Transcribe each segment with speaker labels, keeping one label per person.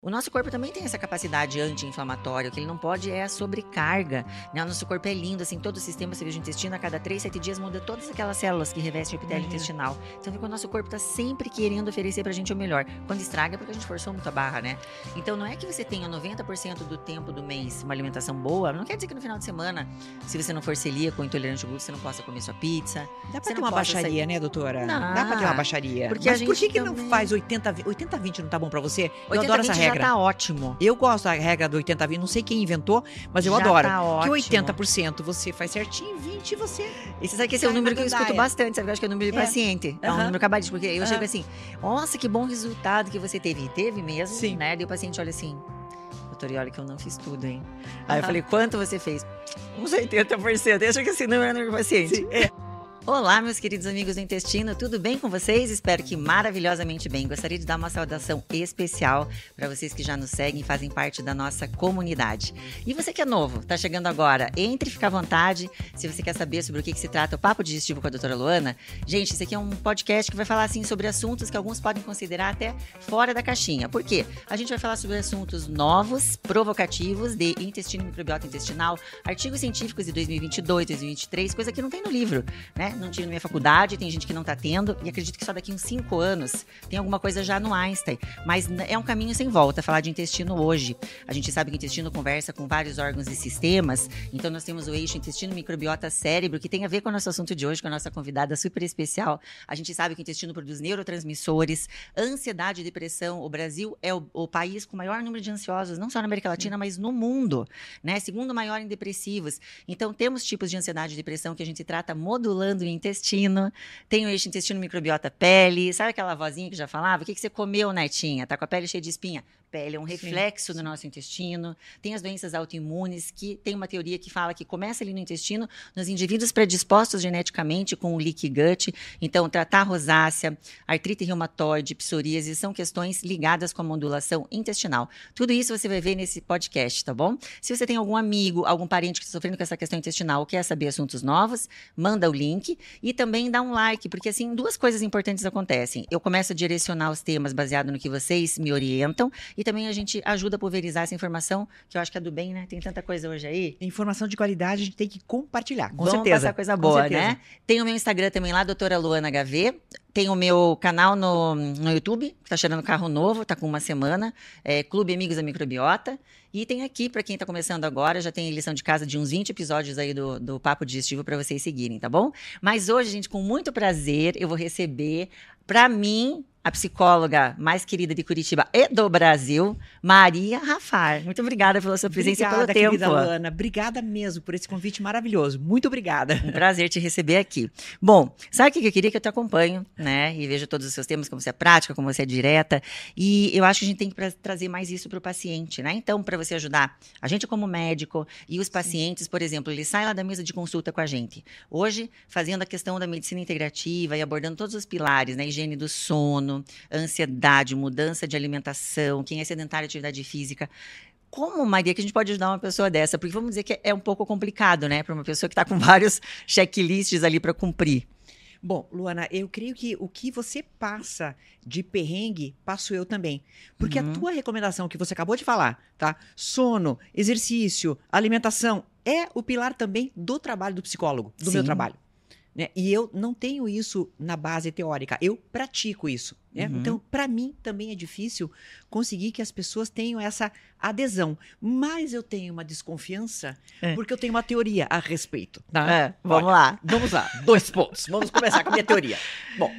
Speaker 1: O nosso corpo também tem essa capacidade anti-inflamatória, que ele não pode é a sobrecarga. Né? O nosso corpo é lindo, assim, todo o sistema você veja o intestino, a cada 3, 7 dias muda todas aquelas células que revestem o epitélio uhum. intestinal. Então, o nosso corpo está sempre querendo oferecer pra gente o melhor. Quando estraga, é porque a gente forçou muito a barra, né? Então, não é que você tenha 90% do tempo do mês uma alimentação boa, não quer dizer que no final de semana, se você não for celíaco ou intolerante ao glúten, você não possa comer sua pizza.
Speaker 2: Dá pra ter uma baixaria, sair... né, doutora? Não. Dá pra ter uma baixaria. Porque Mas por que, que também... não faz 80-20? 80-20 não tá bom pra você? Eu adoro essa regra.
Speaker 1: Já tá ótimo.
Speaker 2: Eu gosto da regra do 80-20, não sei quem inventou, mas eu Já adoro. Tá ótimo. que 80% você faz certinho, 20% você.
Speaker 1: Você sabe que esse é um número que eu escuto bastante, sabe? Eu acho que é o número de é. paciente. É um número cabalístico, porque eu uhum. chego assim, nossa, que bom resultado que você teve. Teve mesmo, Sim. né? E o paciente olha assim, doutor, e olha que eu não fiz tudo, hein? Aí eu falei, quanto você fez? Uns 80%. Eu acho que esse número é o número do paciente. Sim, é. Olá, meus queridos amigos do intestino, tudo bem com vocês? Espero que maravilhosamente bem. Gostaria de dar uma saudação especial para vocês que já nos seguem e fazem parte da nossa comunidade. E você que é novo, está chegando agora, entre e fica à vontade. Se você quer saber sobre o que, que, se trata o Papo Digestivo com a doutora Luana, gente, esse aqui é um podcast que vai falar assim sobre assuntos que alguns podem considerar até fora da caixinha. Por quê? A gente vai falar sobre assuntos novos, provocativos de intestino e microbiota intestinal, artigos científicos de 2022, 2023, coisa que não tem no livro, né? Não tive na minha faculdade, tem gente que não está tendo, e acredito que só daqui uns cinco anos tem alguma coisa já no Einstein. Mas é um caminho sem volta falar de intestino hoje. A gente sabe que o intestino conversa com vários órgãos e sistemas, então nós temos o eixo intestino, microbiota, cérebro, que tem a ver com o nosso assunto de hoje, com a nossa convidada super especial. A gente sabe que o intestino produz neurotransmissores, ansiedade e depressão. O Brasil é o, o país com maior número de ansiosos, não só na América Latina, mas no mundo, né? Segundo maior em depressivos. Então temos tipos de ansiedade e depressão que a gente trata modulando intestino, tem o eixo intestino microbiota pele. Sabe aquela vozinha que já falava? O que, que você comeu, netinha? Tá com a pele cheia de espinha? Pele, é um reflexo Sim. do nosso intestino. Tem as doenças autoimunes, que tem uma teoria que fala que começa ali no intestino, nos indivíduos predispostos geneticamente com o leaky gut. Então, tratar rosácea, artrite reumatoide, psoríase, são questões ligadas com a modulação intestinal. Tudo isso você vai ver nesse podcast, tá bom? Se você tem algum amigo, algum parente que está sofrendo com essa questão intestinal quer saber assuntos novos, manda o link e também dá um like, porque assim, duas coisas importantes acontecem. Eu começo a direcionar os temas baseado no que vocês me orientam e também a gente ajuda a pulverizar essa informação, que eu acho que é do bem, né? Tem tanta coisa hoje aí.
Speaker 2: Informação de qualidade a gente tem que compartilhar, com
Speaker 1: Vamos
Speaker 2: certeza.
Speaker 1: passar coisa boa, né? Tem o meu Instagram também lá, doutora Luana HV. Tem o meu canal no, no YouTube, que tá cheirando carro novo, tá com uma semana. É Clube Amigos da Microbiota. E tem aqui, para quem está começando agora, já tem lição de casa de uns 20 episódios aí do, do Papo Digestivo para vocês seguirem, tá bom? Mas hoje, gente, com muito prazer, eu vou receber, para mim, a psicóloga mais querida de Curitiba e do Brasil, Maria Rafar. Muito obrigada pela sua presença obrigada, e pelo tempo.
Speaker 2: Obrigada, Ana. Obrigada mesmo por esse convite maravilhoso. Muito obrigada.
Speaker 1: Um prazer te receber aqui. Bom, sabe o que eu queria que eu te acompanho, né? E veja todos os seus temas, como você é prática, como você é direta. E eu acho que a gente tem que trazer mais isso para o paciente, né? Então, para você ajudar a gente como médico e os pacientes, Sim. por exemplo, ele sai lá da mesa de consulta com a gente. Hoje, fazendo a questão da medicina integrativa e abordando todos os pilares, né? Higiene do sono, ansiedade, mudança de alimentação, quem é sedentário, atividade física. Como, Maria, que a gente pode ajudar uma pessoa dessa? Porque vamos dizer que é um pouco complicado, né? Para uma pessoa que está com vários checklists ali para cumprir.
Speaker 2: Bom, Luana, eu creio que o que você passa de perrengue, passo eu também. Porque uhum. a tua recomendação que você acabou de falar, tá? Sono, exercício, alimentação, é o pilar também do trabalho do psicólogo, do Sim. meu trabalho. Né? E eu não tenho isso na base teórica, eu pratico isso. Né? Uhum. Então, para mim também é difícil conseguir que as pessoas tenham essa adesão. Mas eu tenho uma desconfiança é. porque eu tenho uma teoria a respeito.
Speaker 1: Tá? É, vamos Olha, lá.
Speaker 2: Vamos lá, dois pontos. Vamos começar com a minha teoria. Bom,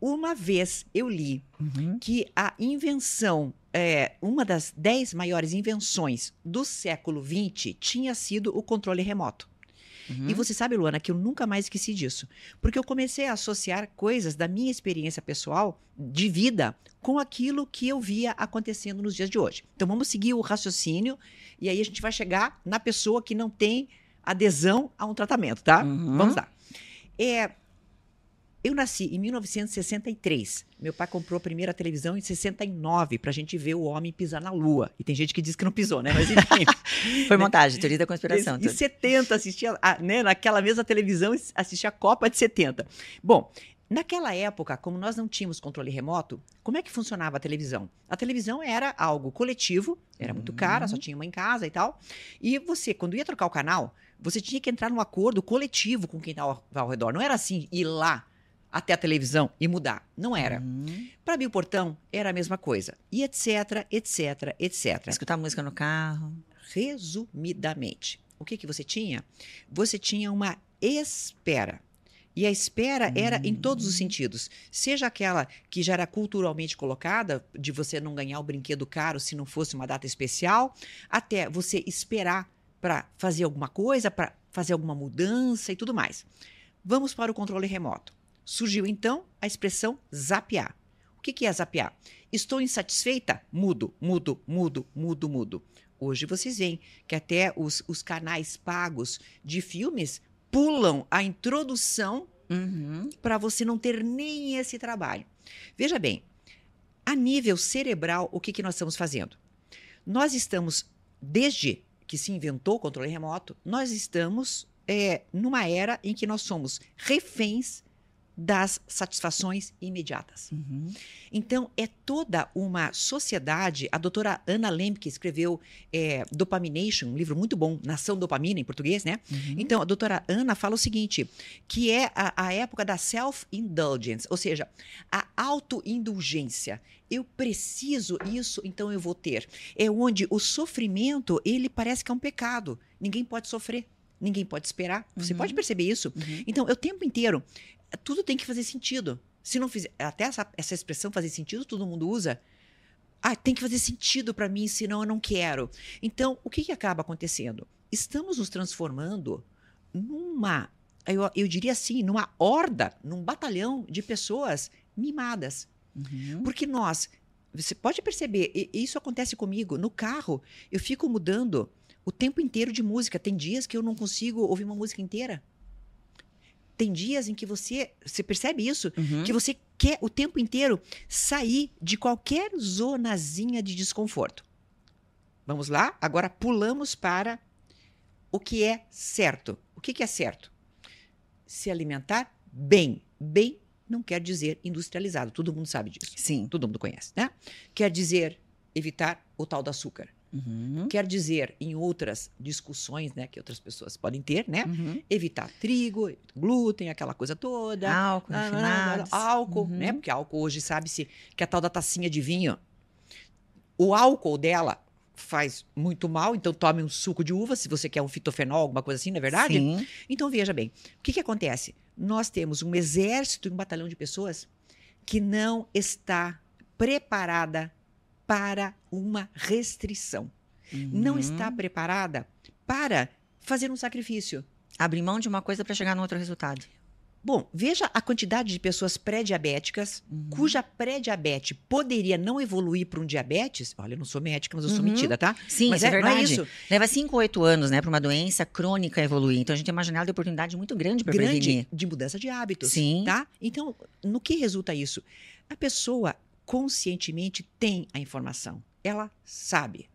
Speaker 2: uma vez eu li uhum. que a invenção é, uma das dez maiores invenções do século XX tinha sido o controle remoto. Uhum. E você sabe, Luana, que eu nunca mais esqueci disso. Porque eu comecei a associar coisas da minha experiência pessoal de vida com aquilo que eu via acontecendo nos dias de hoje. Então vamos seguir o raciocínio e aí a gente vai chegar na pessoa que não tem adesão a um tratamento, tá? Uhum. Vamos lá. É, eu nasci em 1963. Meu pai comprou a primeira televisão em 69 para a gente ver o homem pisar na lua. E tem gente que diz que não pisou, né? Mas enfim.
Speaker 1: Foi montagem, teoria da conspiração.
Speaker 2: Em 70 assistia, a, né, naquela mesma televisão, assistia a Copa de 70. Bom, Naquela época, como nós não tínhamos controle remoto, como é que funcionava a televisão? A televisão era algo coletivo, era muito cara, só uhum. tinha uma em casa e tal. E você, quando ia trocar o canal, você tinha que entrar num acordo coletivo com quem estava ao redor. Não era assim, ir lá até a televisão e mudar. Não era. Uhum. Para abrir o portão, era a mesma coisa. E etc, etc, etc.
Speaker 1: Escutar música no carro.
Speaker 2: Resumidamente, o que, que você tinha? Você tinha uma espera. E a espera era em todos os sentidos. Seja aquela que já era culturalmente colocada, de você não ganhar o brinquedo caro se não fosse uma data especial, até você esperar para fazer alguma coisa, para fazer alguma mudança e tudo mais. Vamos para o controle remoto. Surgiu então a expressão zapear. O que é zapear? Estou insatisfeita? Mudo, mudo, mudo, mudo, mudo. Hoje vocês veem que até os, os canais pagos de filmes pulam a introdução uhum. para você não ter nem esse trabalho. Veja bem, a nível cerebral, o que, que nós estamos fazendo? Nós estamos, desde que se inventou o controle remoto, nós estamos é, numa era em que nós somos reféns das satisfações imediatas. Uhum. Então, é toda uma sociedade. A doutora Ana Lemke escreveu é, Dopamination, um livro muito bom, Nação Dopamina, em português, né? Uhum. Então, a doutora Ana fala o seguinte: que é a, a época da self-indulgence, ou seja, a autoindulgência. Eu preciso isso, então eu vou ter. É onde o sofrimento, ele parece que é um pecado. Ninguém pode sofrer. Ninguém pode esperar. Você uhum. pode perceber isso? Uhum. Então, eu o tempo inteiro tudo tem que fazer sentido. Se não fizer, até essa, essa expressão fazer sentido, todo mundo usa. Ah, tem que fazer sentido para mim, senão eu não quero. Então, o que, que acaba acontecendo? Estamos nos transformando numa, eu, eu diria assim, numa horda, num batalhão de pessoas mimadas. Uhum. Porque nós, você pode perceber, isso acontece comigo. No carro, eu fico mudando o tempo inteiro de música. Tem dias que eu não consigo ouvir uma música inteira. Tem dias em que você, você percebe isso, uhum. que você quer o tempo inteiro sair de qualquer zonazinha de desconforto. Vamos lá? Agora pulamos para o que é certo. O que, que é certo? Se alimentar bem. Bem não quer dizer industrializado. Todo mundo sabe disso.
Speaker 1: Sim.
Speaker 2: Todo mundo conhece, né? Quer dizer evitar o tal do açúcar. Uhum. Quer dizer, em outras discussões né, que outras pessoas podem ter, né? Uhum. Evitar trigo, glúten, aquela coisa toda.
Speaker 1: Álcool, ah, não,
Speaker 2: álcool, uhum. né? Porque álcool hoje sabe-se que a tal da tacinha de vinho, o álcool dela faz muito mal, então tome um suco de uva se você quer um fitofenol, alguma coisa assim, não é verdade?
Speaker 1: Sim.
Speaker 2: Então veja bem, o que, que acontece? Nós temos um exército, um batalhão de pessoas que não está preparada para uma restrição. Uhum. Não está preparada para fazer um sacrifício.
Speaker 1: Abrir mão de uma coisa para chegar no outro resultado.
Speaker 2: Bom, veja a quantidade de pessoas pré-diabéticas uhum. cuja pré-diabetes poderia não evoluir para um diabetes. Olha, eu não sou médica, mas eu sou uhum. metida, tá?
Speaker 1: Sim,
Speaker 2: mas
Speaker 1: é, é, verdade. É isso. Leva 5 ou 8 anos, né, para uma doença crônica evoluir. Então a gente tem uma janela de oportunidade muito grande para prevenir.
Speaker 2: de mudança de hábitos.
Speaker 1: Sim.
Speaker 2: Tá? Então, no que resulta isso? A pessoa conscientemente tem a informação. Ela sabe,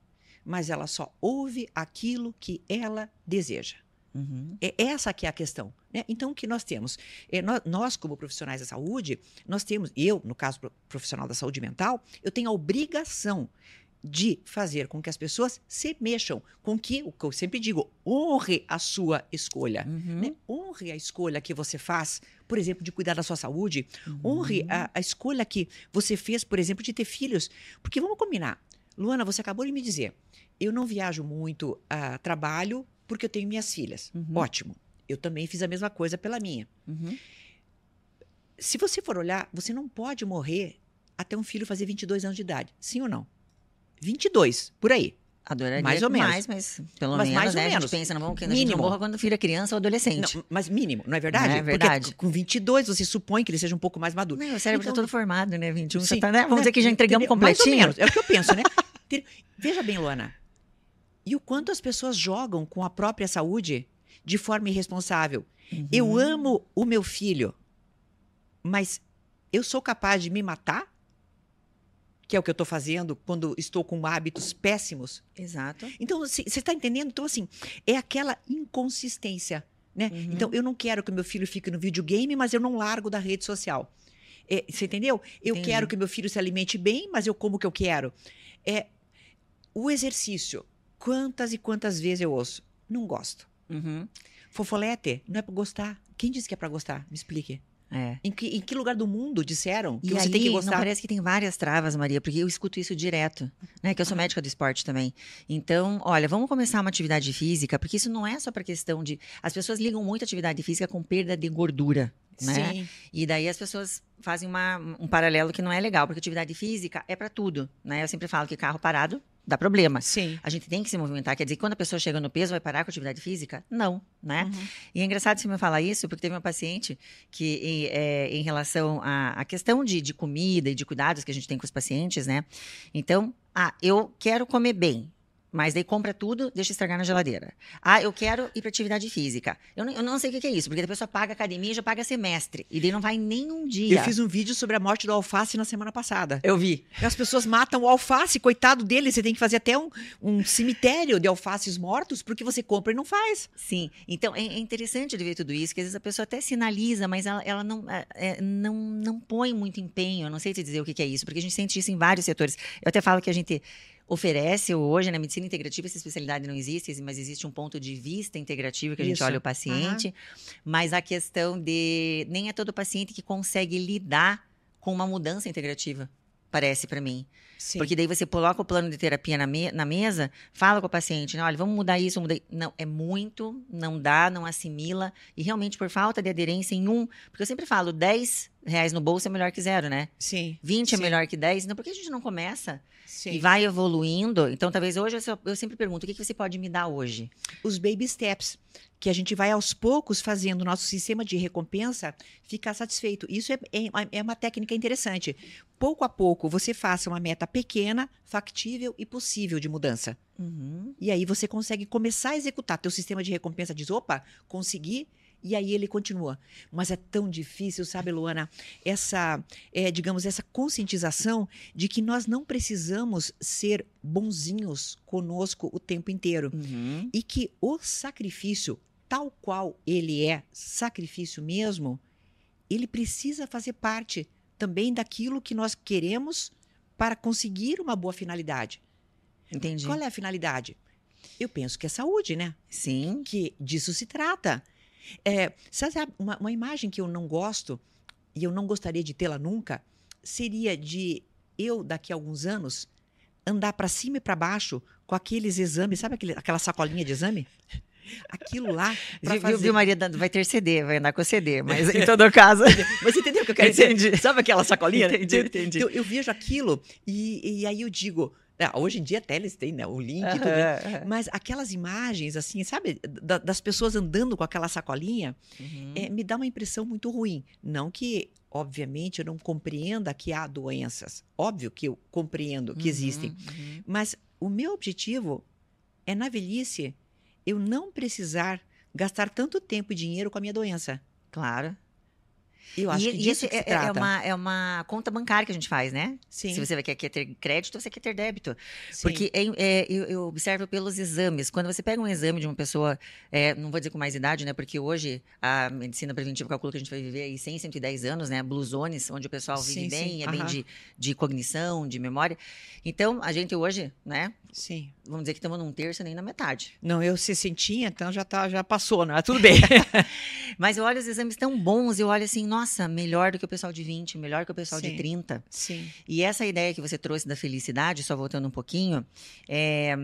Speaker 2: mas ela só ouve aquilo que ela deseja. Uhum. É essa que é a questão. Né? Então, o que nós temos? É, nós, nós, como profissionais da saúde, nós temos, eu, no caso profissional da saúde mental, eu tenho a obrigação de fazer com que as pessoas se mexam, com que, o que eu sempre digo, honre a sua escolha. Uhum. Né? Honre a escolha que você faz, por exemplo, de cuidar da sua saúde. Uhum. Honre a, a escolha que você fez, por exemplo, de ter filhos. Porque vamos combinar. Luana, você acabou de me dizer, eu não viajo muito a trabalho porque eu tenho minhas filhas. Uhum. Ótimo. Eu também fiz a mesma coisa pela minha. Uhum. Se você for olhar, você não pode morrer até um filho fazer 22 anos de idade. Sim ou não? 22, por aí.
Speaker 1: Adoraria mais ou menos. Mais, mas pelo mas menos, mais ou né? menos. A gente pensa, não vamos que a gente morra quando filho é criança ou adolescente.
Speaker 2: Não, mas mínimo, não é verdade? Não é
Speaker 1: verdade.
Speaker 2: Porque com 22 você supõe que ele seja um pouco mais maduro.
Speaker 1: Não, o cérebro está então, todo formado, né? 21, sim, tá, né? Vamos né? dizer que já entregamos completinho.
Speaker 2: Mais ou menos, é o que eu penso, né? Veja bem, Luana. E o quanto as pessoas jogam com a própria saúde de forma irresponsável. Uhum. Eu amo o meu filho, mas eu sou capaz de me matar que é o que eu estou fazendo quando estou com hábitos péssimos.
Speaker 1: Exato.
Speaker 2: Então, você está entendendo? Então, assim, é aquela inconsistência. Né? Uhum. Então, eu não quero que meu filho fique no videogame, mas eu não largo da rede social. É, você entendeu? Eu Entendi. quero que meu filho se alimente bem, mas eu como o que eu quero. É, o exercício. Quantas e quantas vezes eu ouço? Não gosto. Uhum. Fofolete, não é para gostar. Quem disse que é para gostar? Me explique. É. Em, que, em que lugar do mundo disseram que e você aí, tem que gostar?
Speaker 1: Não parece que tem várias travas, Maria, porque eu escuto isso direto, né? Que eu sou médica do esporte também. Então, olha, vamos começar uma atividade física, porque isso não é só para questão de. As pessoas ligam muito a atividade física com perda de gordura. Né? Sim. E daí as pessoas fazem uma, um paralelo que não é legal, porque atividade física é para tudo, né? Eu sempre falo que carro parado dá problema.
Speaker 2: Sim.
Speaker 1: A gente tem que se movimentar. Quer dizer, quando a pessoa chega no peso, vai parar com a atividade física? Não, né? Uhum. E é engraçado você me falar isso, porque teve uma paciente que, em, é, em relação à, à questão de, de comida e de cuidados que a gente tem com os pacientes, né? Então, ah, eu quero comer bem. Mas daí compra tudo, deixa estragar na geladeira. Ah, eu quero ir para atividade física. Eu não, eu não sei o que é isso, porque a pessoa paga academia e já paga semestre. E daí não vai nem um dia.
Speaker 2: Eu fiz um vídeo sobre a morte do alface na semana passada.
Speaker 1: Eu vi.
Speaker 2: As pessoas matam o alface, coitado dele. Você tem que fazer até um, um cemitério de alfaces mortos, porque você compra e não faz.
Speaker 1: Sim. Então é, é interessante de ver tudo isso, que às vezes a pessoa até sinaliza, mas ela, ela não, é, é não, não põe muito empenho. Eu não sei te dizer o que é isso, porque a gente sente isso em vários setores. Eu até falo que a gente oferece hoje na medicina integrativa essa especialidade não existe, mas existe um ponto de vista integrativo que a gente Isso. olha o paciente, uhum. mas a questão de nem é todo paciente que consegue lidar com uma mudança integrativa, parece para mim. Sim. Porque daí você coloca o plano de terapia na, me na mesa, fala com o paciente, né? olha, vamos mudar isso, vamos mudar... Não, é muito, não dá, não assimila. E realmente, por falta de aderência em um... Porque eu sempre falo, 10 reais no bolso é melhor que zero, né?
Speaker 2: Sim.
Speaker 1: 20
Speaker 2: é
Speaker 1: Sim. é melhor que 10. Então, por que a gente não começa Sim. e vai evoluindo? Então, talvez hoje eu, eu sempre pergunto, o que, que você pode me dar hoje?
Speaker 2: Os baby steps que a gente vai aos poucos fazendo o nosso sistema de recompensa ficar satisfeito. Isso é, é, é, uma técnica interessante. Pouco a pouco, você faça uma meta pequena, factível e possível de mudança. Uhum. E aí você consegue começar a executar. Teu sistema de recompensa diz, opa, consegui, e aí ele continua. Mas é tão difícil, sabe, Luana, essa, é, digamos, essa conscientização de que nós não precisamos ser bonzinhos conosco o tempo inteiro. Uhum. E que o sacrifício, tal qual ele é sacrifício mesmo, ele precisa fazer parte também daquilo que nós queremos para conseguir uma boa finalidade.
Speaker 1: Entendi.
Speaker 2: Qual é a finalidade? Eu penso que é saúde, né?
Speaker 1: Sim.
Speaker 2: Que disso se trata. É, sabe, uma, uma imagem que eu não gosto, e eu não gostaria de tê-la nunca, seria de eu, daqui a alguns anos, andar para cima e para baixo com aqueles exames, sabe aquele, aquela sacolinha de exame? Aquilo lá.
Speaker 1: Viu, fazer... viu, Maria? Vai ter CD, vai andar com CD, mas em todo caso.
Speaker 2: mas entendeu o que eu quero entendi. dizer? Sabe aquela sacolinha?
Speaker 1: Entendi, entendi.
Speaker 2: Eu, eu vejo aquilo e, e aí eu digo, ah, hoje em dia até eles têm né, o link. Né? Mas aquelas imagens, assim, sabe, da, das pessoas andando com aquela sacolinha, uhum. é, me dá uma impressão muito ruim. Não que, obviamente, eu não compreenda que há doenças. Óbvio que eu compreendo que uhum, existem. Uhum. Mas o meu objetivo é, na velhice, eu não precisar gastar tanto tempo e dinheiro com a minha doença.
Speaker 1: Claro.
Speaker 2: Eu acho e, que disso
Speaker 1: que é,
Speaker 2: é,
Speaker 1: uma, é uma conta bancária que a gente faz, né?
Speaker 2: Sim.
Speaker 1: Se você quer, quer ter crédito, você quer ter débito. Sim. Porque é, é, eu, eu, observo pelos exames. Quando você pega um exame de uma pessoa, é, não vou dizer com mais idade, né? Porque hoje a medicina preventiva calcula que a gente vai viver aí 100, 110 anos, né? Blue zones, onde o pessoal vive sim, bem, sim. é bem de, de cognição, de memória. Então, a gente hoje, né?
Speaker 2: Sim.
Speaker 1: Vamos dizer que estamos num terço nem na metade.
Speaker 2: Não, eu se sentia, então já, tá, já passou, né? Tudo bem.
Speaker 1: Mas eu olho os exames tão bons, eu olho assim, nossa, melhor do que o pessoal de 20, melhor que o pessoal
Speaker 2: Sim.
Speaker 1: de 30.
Speaker 2: Sim.
Speaker 1: E essa ideia que você trouxe da felicidade, só voltando um pouquinho, é,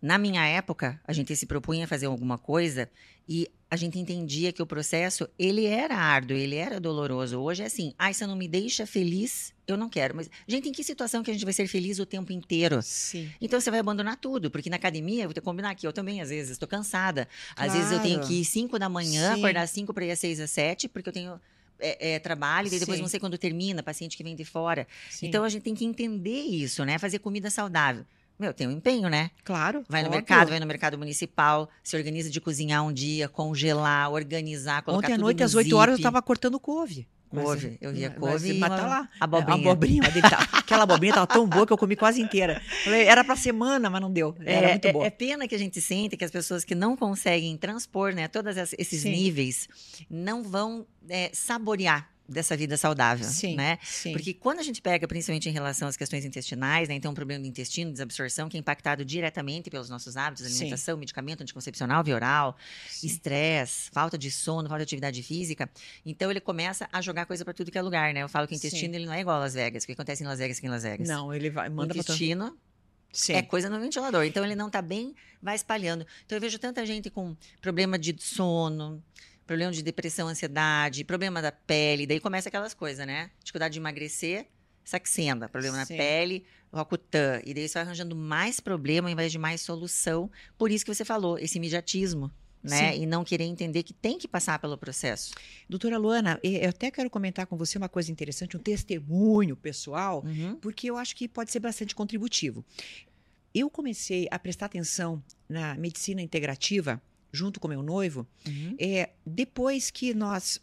Speaker 1: na minha época, a gente se propunha a fazer alguma coisa e a gente entendia que o processo, ele era árduo, ele era doloroso. Hoje é assim, ai, ah, você não me deixa feliz, eu não quero. Mas, gente, em que situação que a gente vai ser feliz o tempo inteiro?
Speaker 2: Sim.
Speaker 1: Então você vai abandonar tudo, porque na academia, vou ter que combinar aqui, eu também às vezes estou cansada. Às vezes eu tenho que ir 5 da manhã, Sim. acordar 5 para ir às 6 às 7, porque eu tenho é, é, trabalho, e depois não sei quando termina, paciente que vem de fora. Sim. Então a gente tem que entender isso, né? Fazer comida saudável. Meu, tem um empenho, né?
Speaker 2: Claro.
Speaker 1: Vai no óbvio. mercado, vai no mercado municipal, se organiza de cozinhar um dia, congelar, organizar, colocar
Speaker 2: Ontem à noite, às 8 horas, eu estava cortando couve.
Speaker 1: Couve, eu via couve e
Speaker 2: tá lá.
Speaker 1: abobrinha.
Speaker 2: A abobrinha, aquela abobrinha tava tão boa que eu comi quase inteira. Era pra semana, mas não deu. Era
Speaker 1: é,
Speaker 2: muito boa.
Speaker 1: É, é, pena que a gente sente que as pessoas que não conseguem transpor, né, todos esses Sim. níveis, não vão é, saborear dessa vida saudável, sim, né? Sim. Porque quando a gente pega, principalmente em relação às questões intestinais, né? Então, um problema do intestino, desabsorção, que é impactado diretamente pelos nossos hábitos, alimentação, sim. medicamento anticoncepcional, via oral, estresse, falta de sono, falta de atividade física. Então, ele começa a jogar coisa para tudo que é lugar, né? Eu falo que o intestino ele não é igual a Las Vegas. O que acontece em Las Vegas aqui em Las Vegas?
Speaker 2: Não, ele vai, manda
Speaker 1: o intestino é coisa no ventilador. Então, ele não está bem, vai espalhando. Então, eu vejo tanta gente com problema de sono, problema de depressão, ansiedade, problema da pele, daí começa aquelas coisas, né? Dificuldade de emagrecer, saxenda, problema Sim. na pele, Rocutan. E daí você vai arranjando mais problema ao invés de mais solução. Por isso que você falou, esse imediatismo. Né? Sim. E não querer entender que tem que passar pelo processo.
Speaker 2: Doutora Luana, eu até quero comentar com você uma coisa interessante, um testemunho pessoal, uhum. porque eu acho que pode ser bastante contributivo. Eu comecei a prestar atenção na medicina integrativa junto com meu noivo, uhum. é, depois que nós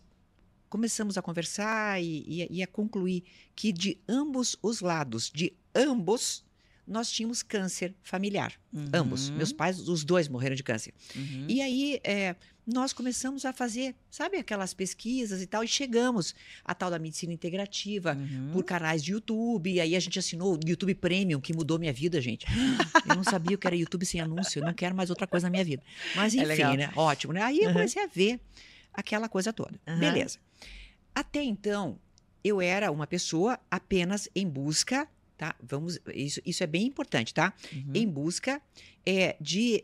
Speaker 2: começamos a conversar e, e, e, a concluir que de ambos os lados, de ambos, nós tínhamos câncer familiar. Uhum. Ambos. Meus pais, os dois morreram de câncer. Uhum. E aí, é, nós começamos a fazer, sabe, aquelas pesquisas e tal, e chegamos à tal da medicina integrativa uhum. por canais de YouTube. E aí a gente assinou o YouTube Premium, que mudou minha vida, gente. Eu não sabia o que era YouTube sem anúncio, eu não quero mais outra coisa na minha vida. Mas é enfim, é né? Ótimo, né? Aí eu comecei a ver aquela coisa toda. Beleza. Até então, eu era uma pessoa apenas em busca, tá? Vamos, isso, isso é bem importante, tá? Uhum. Em busca é, de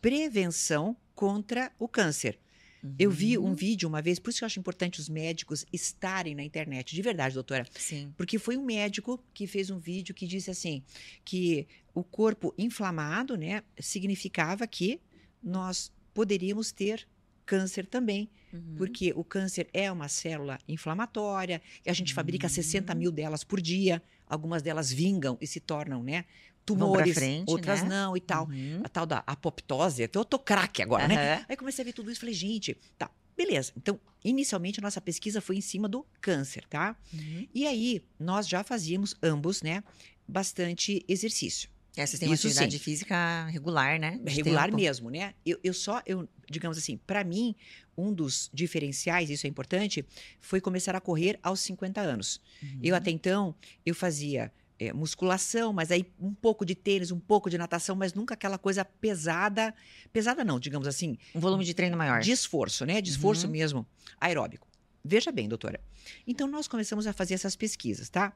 Speaker 2: prevenção contra o câncer. Uhum. Eu vi um uhum. vídeo uma vez, por isso que eu acho importante os médicos estarem na internet, de verdade, doutora.
Speaker 1: Sim.
Speaker 2: Porque foi um médico que fez um vídeo que disse assim: que o corpo inflamado, né, significava que nós poderíamos ter câncer também. Uhum. Porque o câncer é uma célula inflamatória, e a gente uhum. fabrica 60 mil delas por dia, algumas delas vingam e se tornam, né? Tumores, frente, outras né? não e tal. Uhum. A tal da apoptose, eu tô craque agora, uhum. né? Aí comecei a ver tudo isso e falei, gente, tá, beleza. Então, inicialmente a nossa pesquisa foi em cima do câncer, tá? Uhum. E aí nós já fazíamos ambos, né, bastante exercício.
Speaker 1: É, vocês têm uma atividade sim. física regular, né?
Speaker 2: De regular tempo. mesmo, né? Eu, eu só, eu, digamos assim, para mim, um dos diferenciais, isso é importante, foi começar a correr aos 50 anos. Uhum. Eu até então, eu fazia é, musculação, mas aí um pouco de tênis, um pouco de natação, mas nunca aquela coisa pesada. Pesada não, digamos assim.
Speaker 1: Um volume de treino maior.
Speaker 2: De esforço, né? De esforço uhum. mesmo, aeróbico. Veja bem, doutora. Então, nós começamos a fazer essas pesquisas, tá?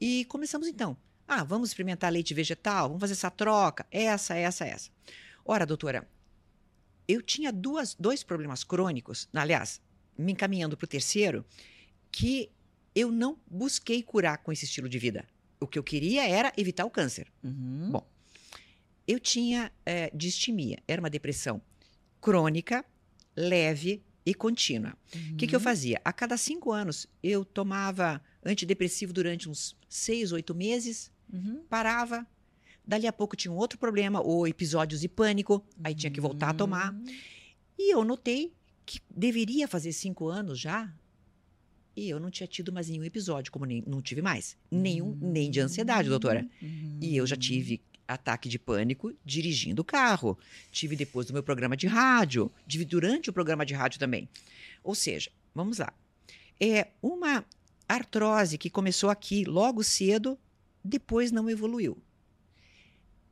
Speaker 2: E começamos então. Ah, vamos experimentar leite vegetal, vamos fazer essa troca, essa, essa, essa. Ora, doutora, eu tinha duas, dois problemas crônicos, aliás, me encaminhando para o terceiro, que eu não busquei curar com esse estilo de vida o que eu queria era evitar o câncer. Uhum. Bom, eu tinha é, distimia, era uma depressão crônica, leve e contínua. O uhum. que, que eu uhum. fazia? A cada cinco anos, eu tomava antidepressivo durante uns seis, oito meses, uhum. parava. Dali a pouco tinha um outro problema, ou episódios de pânico, aí tinha que voltar a tomar. Uhum. E eu notei que deveria fazer cinco anos já e eu não tinha tido mais nenhum episódio, como nem, não tive mais. Nenhum, uhum. nem de ansiedade, doutora. Uhum. E eu já tive ataque de pânico dirigindo o carro. Tive depois do meu programa de rádio. Tive durante o programa de rádio também. Ou seja, vamos lá. É uma artrose que começou aqui logo cedo, depois não evoluiu.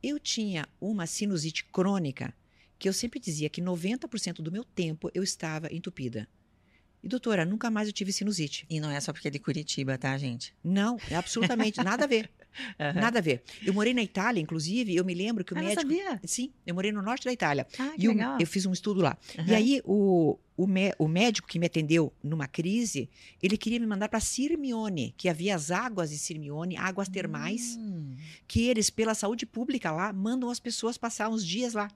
Speaker 2: Eu tinha uma sinusite crônica que eu sempre dizia que 90% do meu tempo eu estava entupida. E doutora, nunca mais eu tive sinusite.
Speaker 1: E não é só porque é de Curitiba, tá, gente?
Speaker 2: Não, é absolutamente nada a ver. Uhum. Nada a ver. Eu morei na Itália, inclusive, eu me lembro que o ah, médico.
Speaker 1: Sabia?
Speaker 2: Sim, eu morei no norte da Itália.
Speaker 1: Ah, que e
Speaker 2: legal. eu fiz um estudo lá. Uhum. E aí, o, o, me, o, médico que me atendeu numa crise, ele queria me mandar para Sirmione, que havia as águas de Sirmione, águas termais, hum. que eles, pela saúde pública lá, mandam as pessoas passar uns dias lá.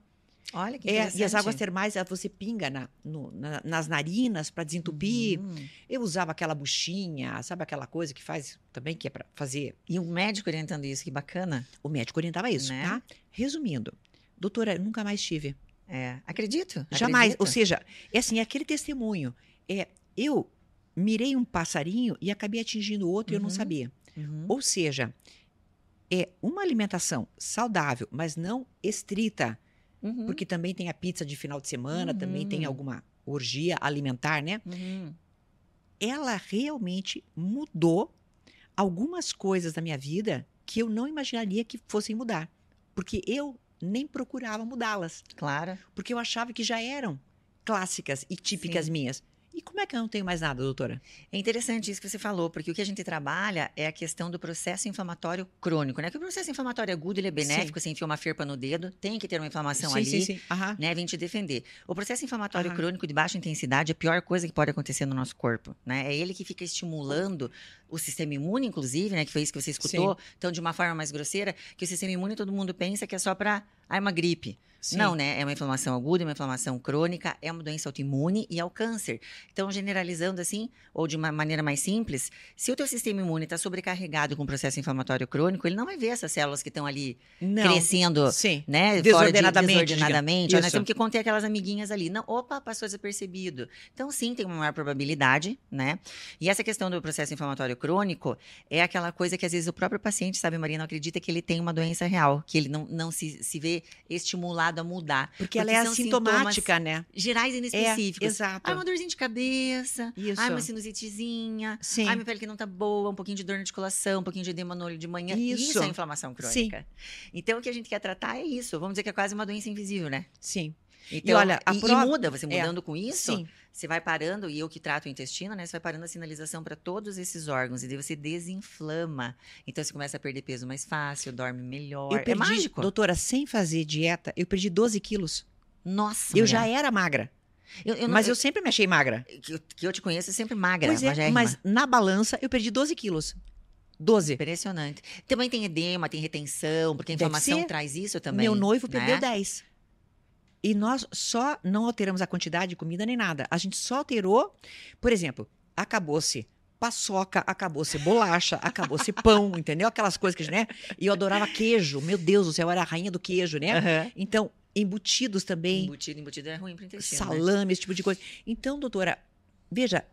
Speaker 1: Olha que é,
Speaker 2: E as águas termais, você pinga na, no, na, nas narinas para desentupir. Uhum. Eu usava aquela buchinha, sabe aquela coisa que faz também, que é para fazer.
Speaker 1: E um médico orientando isso, que bacana.
Speaker 2: O médico orientava isso, né? tá? Resumindo, doutora, nunca mais tive.
Speaker 1: É, acredito.
Speaker 2: Jamais. Acredito. Ou seja, é assim, é aquele testemunho. É, eu mirei um passarinho e acabei atingindo outro uhum. e eu não uhum. sabia. Uhum. Ou seja, é uma alimentação saudável, mas não estrita. Uhum. Porque também tem a pizza de final de semana, também tem uhum. alguma orgia alimentar, né? Uhum. Ela realmente mudou algumas coisas da minha vida que eu não imaginaria que fossem mudar. Porque eu nem procurava mudá-las.
Speaker 1: Claro.
Speaker 2: Porque eu achava que já eram clássicas e típicas Sim. minhas. E como é que eu não tenho mais nada, doutora?
Speaker 1: É interessante isso que você falou, porque o que a gente trabalha é a questão do processo inflamatório crônico, né? Que o processo inflamatório agudo ele é benéfico, sim. você enfia uma ferpa no dedo, tem que ter uma inflamação sim, ali, sim, sim. né? Vem te defender. O processo inflamatório Aham. crônico de baixa intensidade é a pior coisa que pode acontecer no nosso corpo, né? É ele que fica estimulando o sistema imune, inclusive, né? Que foi isso que você escutou. Então, de uma forma mais grosseira, que o sistema imune todo mundo pensa que é só para ah, é uma gripe. Sim. Não, né? É uma inflamação aguda, é uma inflamação crônica, é uma doença autoimune e é o câncer. Então, generalizando assim, ou de uma maneira mais simples, se o teu sistema imune está sobrecarregado com o processo inflamatório crônico, ele não vai ver essas células que estão ali não. crescendo, Sim. né?
Speaker 2: Desordenadamente.
Speaker 1: De, desordenadamente. Nós temos que conter aquelas amiguinhas ali. Não, opa, passou desapercebido. Então, sim, tem uma maior probabilidade, né? E essa questão do processo inflamatório crônico é aquela coisa que às vezes o próprio paciente, sabe, Maria, não acredita que ele tem uma doença real, que ele não, não se, se vê estimulado a mudar.
Speaker 2: Porque, porque ela é assintomática, né?
Speaker 1: Gerais e inespecíficos.
Speaker 2: É, exato.
Speaker 1: Ah, uma dorzinha de cabeça. Isso. Ah, uma sinusitezinha. Sim. Ah, minha pele que não tá boa, um pouquinho de dor na articulação, um pouquinho de edema no olho de manhã. Isso, isso é inflamação crônica. Sim. Então, o que a gente quer tratar é isso. Vamos dizer que é quase uma doença invisível, né?
Speaker 2: Sim.
Speaker 1: Então, e olha, a e, prova... e muda, você é. mudando é. com isso, Sim. você vai parando, e eu que trato o intestino, né? Você vai parando a sinalização para todos esses órgãos, e daí você desinflama. Então você começa a perder peso mais fácil, dorme melhor.
Speaker 2: Eu é perdi, é mágico. Doutora, sem fazer dieta, eu perdi 12 quilos.
Speaker 1: Nossa.
Speaker 2: Eu mulher. já era magra. Eu, eu não, mas eu, eu, sempre me achei magra.
Speaker 1: Que eu, que eu te conheço é sempre magra.
Speaker 2: Pois é, mas na balança eu perdi 12 quilos. 12.
Speaker 1: Impressionante. Também tem edema, tem retenção, porque a inflamação traz isso também.
Speaker 2: Meu noivo né? perdeu 10. E nós só não alteramos a quantidade de comida nem nada. A gente só alterou, por exemplo, acabou-se paçoca, acabou-se bolacha, acabou-se pão, entendeu? Aquelas coisas que, né? E eu adorava queijo. Meu Deus do céu, eu era a rainha do queijo, né? Uhum. Então, embutidos também.
Speaker 1: Embutido, embutido é ruim para intestino.
Speaker 2: Né? Salame, né? esse tipo de coisa. Então, doutora, veja,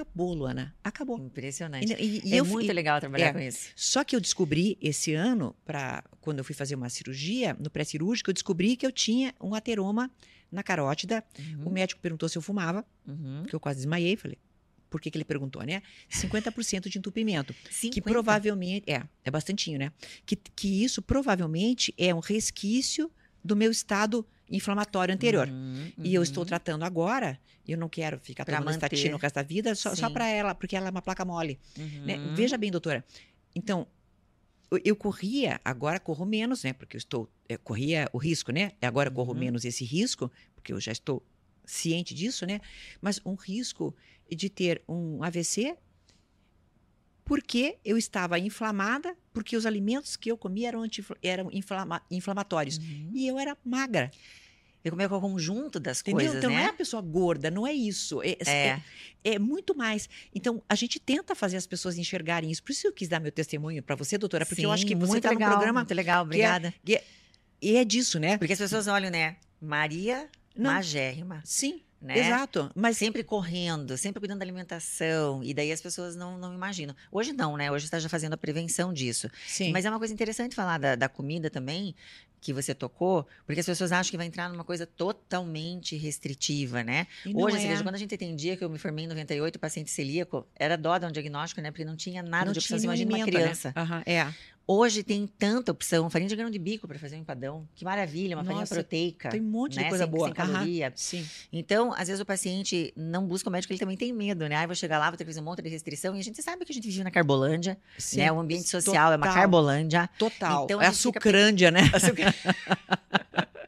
Speaker 2: acabou, Luana. Acabou.
Speaker 1: Impressionante. E, e é eu, muito e, legal trabalhar é, com isso.
Speaker 2: Só que eu descobri esse ano, para quando eu fui fazer uma cirurgia, no pré-cirúrgico, eu descobri que eu tinha um ateroma na carótida. Uhum. O médico perguntou se eu fumava, uhum. que eu quase desmaiei. Falei, por que, que ele perguntou, né? 50% de entupimento. 50? Que provavelmente. É, é bastantinho, né? Que, que isso provavelmente é um resquício do meu estado inflamatório anterior. Uhum, uhum. E eu estou uhum. tratando agora, eu não quero ficar pra tomando manter. estatina o resto da vida, só, só para ela, porque ela é uma placa mole. Né? Uhum. Veja bem, doutora. Então, eu, eu, corria, agora corro menos, né? Porque eu estou. Eu corria o risco, né? Agora corro uhum. menos esse risco, porque eu já estou ciente disso, né? Mas um risco de ter um AVC porque eu estava inflamada, porque os alimentos que eu comia eram, eram inflama inflamatórios. Uhum. E eu era magra.
Speaker 1: Eu comia com o conjunto das Entendeu? coisas,
Speaker 2: então,
Speaker 1: né?
Speaker 2: não é a pessoa gorda, não é isso. É, é. é, é muito mais. Então, a gente tenta fazer as pessoas enxergarem isso. Por isso eu quis dar meu testemunho para você, doutora, porque Sim, eu acho que você está no programa...
Speaker 1: Muito legal, é obrigada.
Speaker 2: É, e é disso, né?
Speaker 1: Porque as pessoas olham, né? Maria não. Magérrima.
Speaker 2: Sim. Né? Exato.
Speaker 1: Mas sempre correndo, sempre cuidando da alimentação. E daí as pessoas não, não imaginam. Hoje não, né? Hoje está já fazendo a prevenção disso. Sim. Mas é uma coisa interessante falar da, da comida também, que você tocou, porque as pessoas acham que vai entrar numa coisa totalmente restritiva, né? Hoje, é. veja, quando a gente entendia que eu me formei em 98, paciente celíaco, era dó dar um diagnóstico, né? Porque não tinha nada não de opção. Você imagina uma né? criança.
Speaker 2: Né? Uhum, é.
Speaker 1: Hoje tem tanta opção, farinha de grão de bico para fazer um empadão. Que maravilha, uma Nossa, farinha proteica.
Speaker 2: Tem um monte né? de coisa sem, boa.
Speaker 1: Sem caloria. sim. Então, às vezes o paciente não busca o médico, ele também tem medo, né? Aí vou chegar lá, vou ter que fazer um monte de restrição. E a gente sabe que a gente vive na Carbolândia, sim. né? O ambiente social Total. é uma Carbolândia.
Speaker 2: Total. Então, é a Sucrândia, fica... né? A Sucrândia.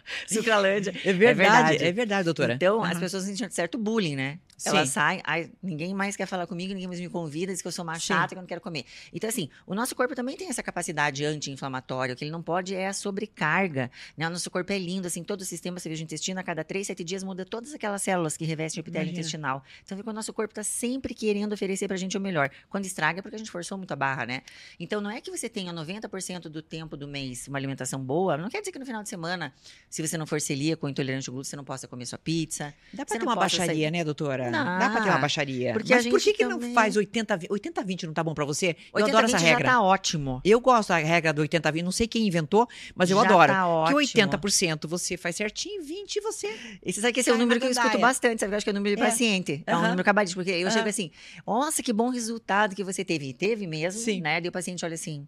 Speaker 1: Sucralândia.
Speaker 2: É verdade, é verdade, é verdade doutora.
Speaker 1: Então, uhum. as pessoas sentem certo bullying, né? Sim. Ela sai, ai, ninguém mais quer falar comigo, ninguém mais me convida, diz que eu sou mais chata, que eu não quero comer. Então, assim, o nosso corpo também tem essa capacidade anti-inflamatória, o que ele não pode é a sobrecarga, né? O nosso corpo é lindo, assim, todo o sistema, você veja o intestino, a cada três, sete dias muda todas aquelas células que revestem o epitélio Imagina. intestinal. Então, o nosso corpo está sempre querendo oferecer pra gente o melhor. Quando estraga é porque a gente forçou muito a barra, né? Então, não é que você tenha 90% do tempo do mês uma alimentação boa, não quer dizer que no final de semana, se você não for celíaco ou intolerante ao glúten, você não possa comer sua pizza.
Speaker 2: Dá pra ter uma baixaria, sair... né, doutora? Não. Dá pra ter uma baixaria.
Speaker 1: Porque Mas
Speaker 2: por que, que
Speaker 1: também...
Speaker 2: não faz 80-20? 80-20 não tá bom pra você?
Speaker 1: 80, eu adoro essa regra. já tá ótimo.
Speaker 2: Eu gosto da regra do 80-20. Não sei quem inventou, mas eu
Speaker 1: já
Speaker 2: adoro.
Speaker 1: Tá ótimo.
Speaker 2: Que 80% você faz certinho, 20% você.
Speaker 1: E você sabe que esse é um número que eu escuto bastante, sabe? Eu acho que é o número de é. paciente. É um número cabalístico. Porque eu chego assim, nossa, que bom resultado que você teve. E teve mesmo, Sim. né? Daí o paciente olha assim,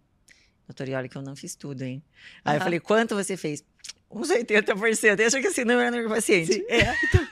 Speaker 1: doutora, olha que eu não fiz tudo, hein? Aí eu falei, quanto você fez? Uns 80%. Eu acho que esse número é paciente. Sim, é. Então,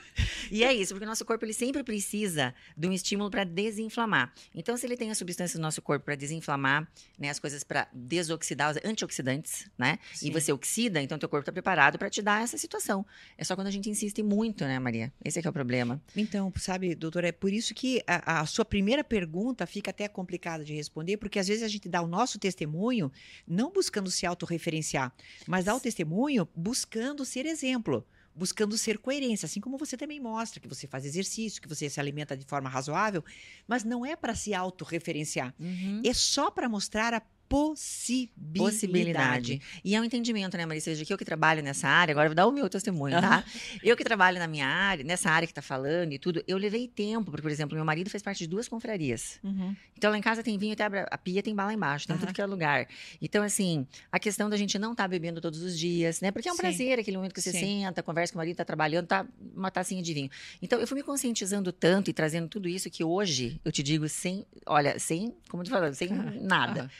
Speaker 1: e é isso, porque o nosso corpo ele sempre precisa de um estímulo para desinflamar. Então, se ele tem a substância no nosso corpo para desinflamar, né, as coisas para desoxidar, os antioxidantes, né? Sim. E você oxida, então teu corpo está preparado para te dar essa situação. É só quando a gente insiste muito, né, Maria? Esse é que é o problema.
Speaker 2: Então, sabe, doutora, é por isso que a, a sua primeira pergunta fica até complicada de responder, porque às vezes a gente dá o nosso testemunho não buscando se autorreferenciar, mas dá o testemunho buscando ser exemplo buscando ser coerência, assim como você também mostra que você faz exercício, que você se alimenta de forma razoável, mas não é para se autorreferenciar. Uhum. É só para mostrar a possibilidade. possibilidade.
Speaker 1: E é um entendimento, né, Marisa? Seja que eu que trabalho nessa área, agora vou dar o meu testemunho, tá? Eu que trabalho na minha área, nessa área que tá falando e tudo, eu levei tempo, porque, por exemplo, meu marido faz parte de duas confrarias. Uhum. Então, lá em casa tem vinho, até a pia tem bala embaixo, tem uhum. tudo que é lugar. Então, assim, a questão da gente não estar tá bebendo todos os dias, né? Porque é um Sim. prazer aquele momento que você Sim. senta, conversa com o marido, tá trabalhando, tá uma tacinha de vinho. Então, eu fui me conscientizando tanto e trazendo tudo isso que hoje, eu te digo, sem, olha, sem, como te falando, sem nada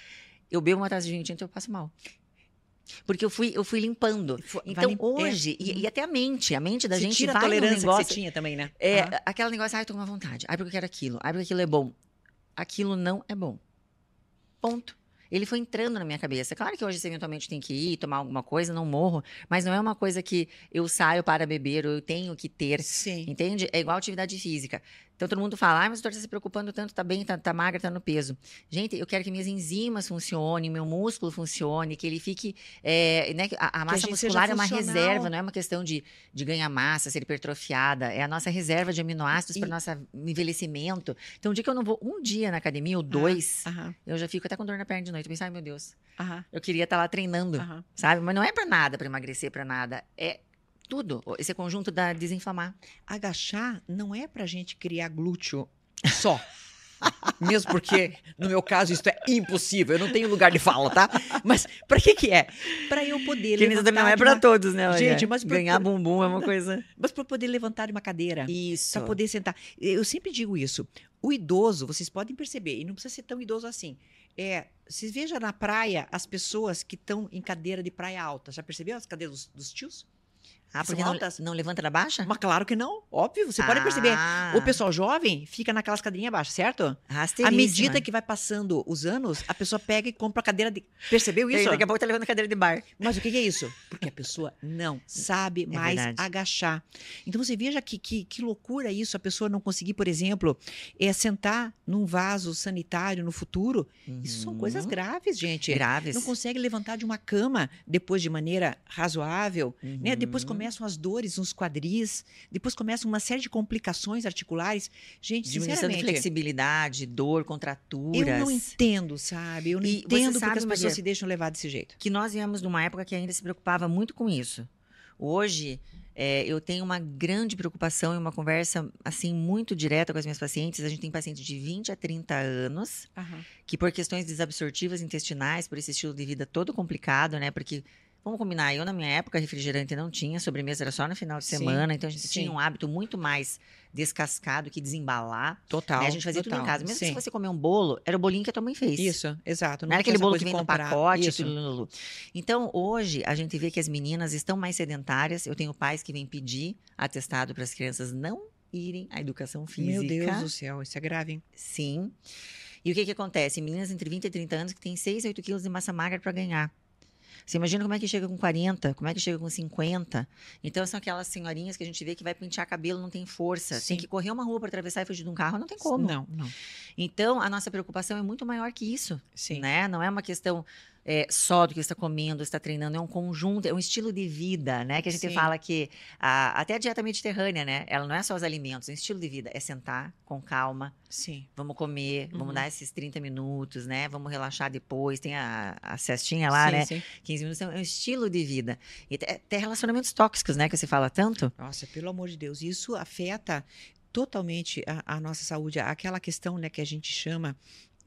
Speaker 1: eu bebo uma taça de vinho tinto, eu passo mal. Porque eu fui, eu fui limpando. Então, hoje, é. e, e, até a mente, a mente da
Speaker 2: você
Speaker 1: gente
Speaker 2: tira
Speaker 1: vai
Speaker 2: a tolerância
Speaker 1: negócio,
Speaker 2: que você tinha também, né?
Speaker 1: É, uhum. aquela negócio, ai, ah, eu tô com uma vontade. Ai, porque eu quero aquilo. Ai, porque aquilo é bom. Aquilo não é bom. Ponto. Ele foi entrando na minha cabeça. Claro que hoje você eventualmente tem que ir, tomar alguma coisa, não morro, mas não é uma coisa que eu saio para beber ou eu tenho que ter. Sim. Entende? É igual atividade física. Então todo mundo fala, ah, mas o doutor está se preocupando tanto, tá bem, tá, tá magra, tá no peso. Gente, eu quero que minhas enzimas funcionem, meu músculo funcione, que ele fique. É, né, a, a massa a muscular é uma reserva, não é uma questão de, de ganhar massa, ser hipertrofiada. É a nossa reserva de aminoácidos e... para nosso envelhecimento. Então, o dia que eu não vou um dia na academia, ou dois, ah, eu já fico até com dor na perna de noite. Eu penso, ai meu Deus, eu queria estar tá lá treinando, sabe? Mas não é para nada, para emagrecer, para nada. É tudo, esse conjunto da desinflamar.
Speaker 2: Agachar não é pra gente criar glúteo só. Mesmo porque, no meu caso, isso é impossível. Eu não tenho lugar de fala, tá? Mas para que que é? Para eu poder
Speaker 1: que levantar. também não é para uma... todos, né?
Speaker 2: Olha, Gente, mas
Speaker 1: ganhar bumbum é uma coisa.
Speaker 2: Mas para poder levantar de uma cadeira.
Speaker 1: Isso.
Speaker 2: Para poder sentar. Eu sempre digo isso. O idoso, vocês podem perceber, e não precisa ser tão idoso assim. É, vocês vejam na praia as pessoas que estão em cadeira de praia alta. Já percebeu as cadeiras dos, dos tios?
Speaker 1: Ah, porque não, não, levanta da baixa?
Speaker 2: Mas claro que não, óbvio. Você ah. pode perceber. Ah. O pessoal jovem fica naquelas cadeirinhas baixas, certo? À medida que vai passando os anos, a pessoa pega e compra a cadeira de. Percebeu isso?
Speaker 1: daqui a pouco tá levando a cadeira de bar.
Speaker 2: Mas o que, é isso? Porque a pessoa não sabe é mais verdade. agachar. Então você veja que, que, que, loucura isso, a pessoa não conseguir, por exemplo, é sentar num vaso sanitário no futuro. Uhum. Isso são coisas uhum. graves, gente.
Speaker 1: Graves.
Speaker 2: Não consegue levantar de uma cama depois de maneira razoável, uhum. né? Depois começa começam as dores nos quadris, depois começam uma série de complicações articulares. Gente, Diminuição de
Speaker 1: flexibilidade, dor, contraturas. Eu
Speaker 2: não entendo, sabe? Eu não e entendo porque as pessoas Maria, se deixam levar desse jeito.
Speaker 1: Que nós viemos numa época que ainda se preocupava muito com isso. Hoje, é, eu tenho uma grande preocupação e uma conversa assim muito direta com as minhas pacientes. A gente tem pacientes de 20 a 30 anos uhum. que por questões desabsortivas intestinais, por esse estilo de vida todo complicado, né? Porque Vamos combinar, eu na minha época refrigerante não tinha, sobremesa era só no final de semana, sim, então a gente sim. tinha um hábito muito mais descascado que desembalar.
Speaker 2: Total.
Speaker 1: Né? A gente fazia
Speaker 2: total,
Speaker 1: tudo em casa. Mesmo sim. se você comer um bolo, era o bolinho que a tua mãe fez.
Speaker 2: Isso, exato.
Speaker 1: Não, não era aquele bolo que vem no pacote. Tudo, então, hoje, a gente vê que as meninas estão mais sedentárias. Eu tenho pais que vêm pedir atestado para as crianças não irem à educação física.
Speaker 2: Meu Deus do céu, isso é grave, hein?
Speaker 1: Sim. E o que, que acontece? Meninas entre 20 e 30 anos que têm 6, 8 quilos de massa magra para ganhar. Você imagina como é que chega com 40, como é que chega com 50. Então, são aquelas senhorinhas que a gente vê que vai pentear cabelo, não tem força. Sim. Tem que correr uma rua para atravessar e fugir de um carro, não tem como.
Speaker 2: Não, não.
Speaker 1: Então, a nossa preocupação é muito maior que isso. Sim. Né? Não é uma questão é, só do que você está comendo, está treinando, é um conjunto, é um estilo de vida, né? Que a gente Sim. fala que a, até a dieta mediterrânea, né? Ela não é só os alimentos, é um estilo de vida, é sentar com calma.
Speaker 2: Sim.
Speaker 1: Vamos comer, uhum. vamos dar esses 30 minutos, né? Vamos relaxar depois. Tem a, a cestinha lá, sim, né? Sim. 15 minutos é um estilo de vida. E até relacionamentos tóxicos, né? Que se fala tanto.
Speaker 2: Nossa, pelo amor de Deus, isso afeta totalmente a, a nossa saúde. Aquela questão, né, que a gente chama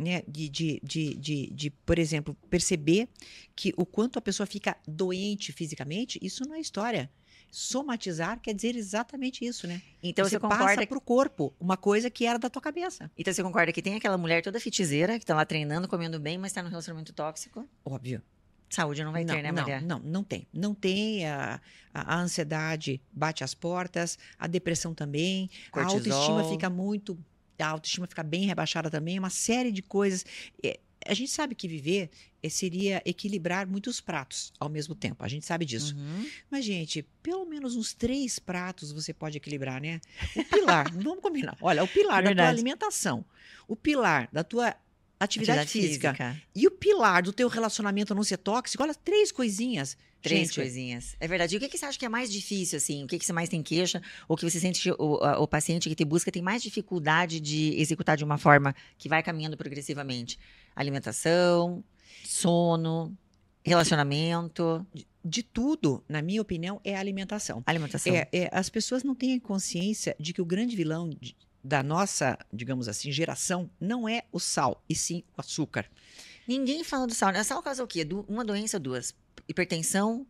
Speaker 2: né, de, de, de, de, de, por exemplo, perceber que o quanto a pessoa fica doente fisicamente, isso não é história. Somatizar quer dizer exatamente isso, né?
Speaker 1: Então você, você concorda
Speaker 2: para o corpo uma coisa que era da tua cabeça.
Speaker 1: Então você concorda que tem aquela mulher toda fitizeira que está lá treinando, comendo bem, mas está no relacionamento tóxico?
Speaker 2: Óbvio.
Speaker 1: Saúde não vai
Speaker 2: não,
Speaker 1: ter, né,
Speaker 2: não,
Speaker 1: Maria?
Speaker 2: Não, não tem. Não tem. A, a, ansiedade bate as portas, a depressão também, Cortisol. a autoestima fica muito a autoestima fica bem rebaixada também, uma série de coisas. É, a gente sabe que viver é, seria equilibrar muitos pratos ao mesmo tempo. A gente sabe disso. Uhum. Mas, gente, pelo menos uns três pratos você pode equilibrar, né? O pilar, vamos combinar. Olha, o pilar Verdade. da tua alimentação, o pilar da tua atividade, atividade física, física, e o pilar do teu relacionamento não ser tóxico, olha, três coisinhas.
Speaker 1: Três Gente, coisinhas. É verdade. E o que, que você acha que é mais difícil, assim? O que, que você mais tem queixa? Ou que você sente que o, o paciente que te busca tem mais dificuldade de executar de uma forma que vai caminhando progressivamente? Alimentação, sono, relacionamento.
Speaker 2: De, de tudo, na minha opinião, é a alimentação.
Speaker 1: Alimentação.
Speaker 2: É, é, as pessoas não têm consciência de que o grande vilão de, da nossa, digamos assim, geração não é o sal, e sim o açúcar.
Speaker 1: Ninguém fala do sal. Né? Sal causa o quê? Uma doença, duas hipertensão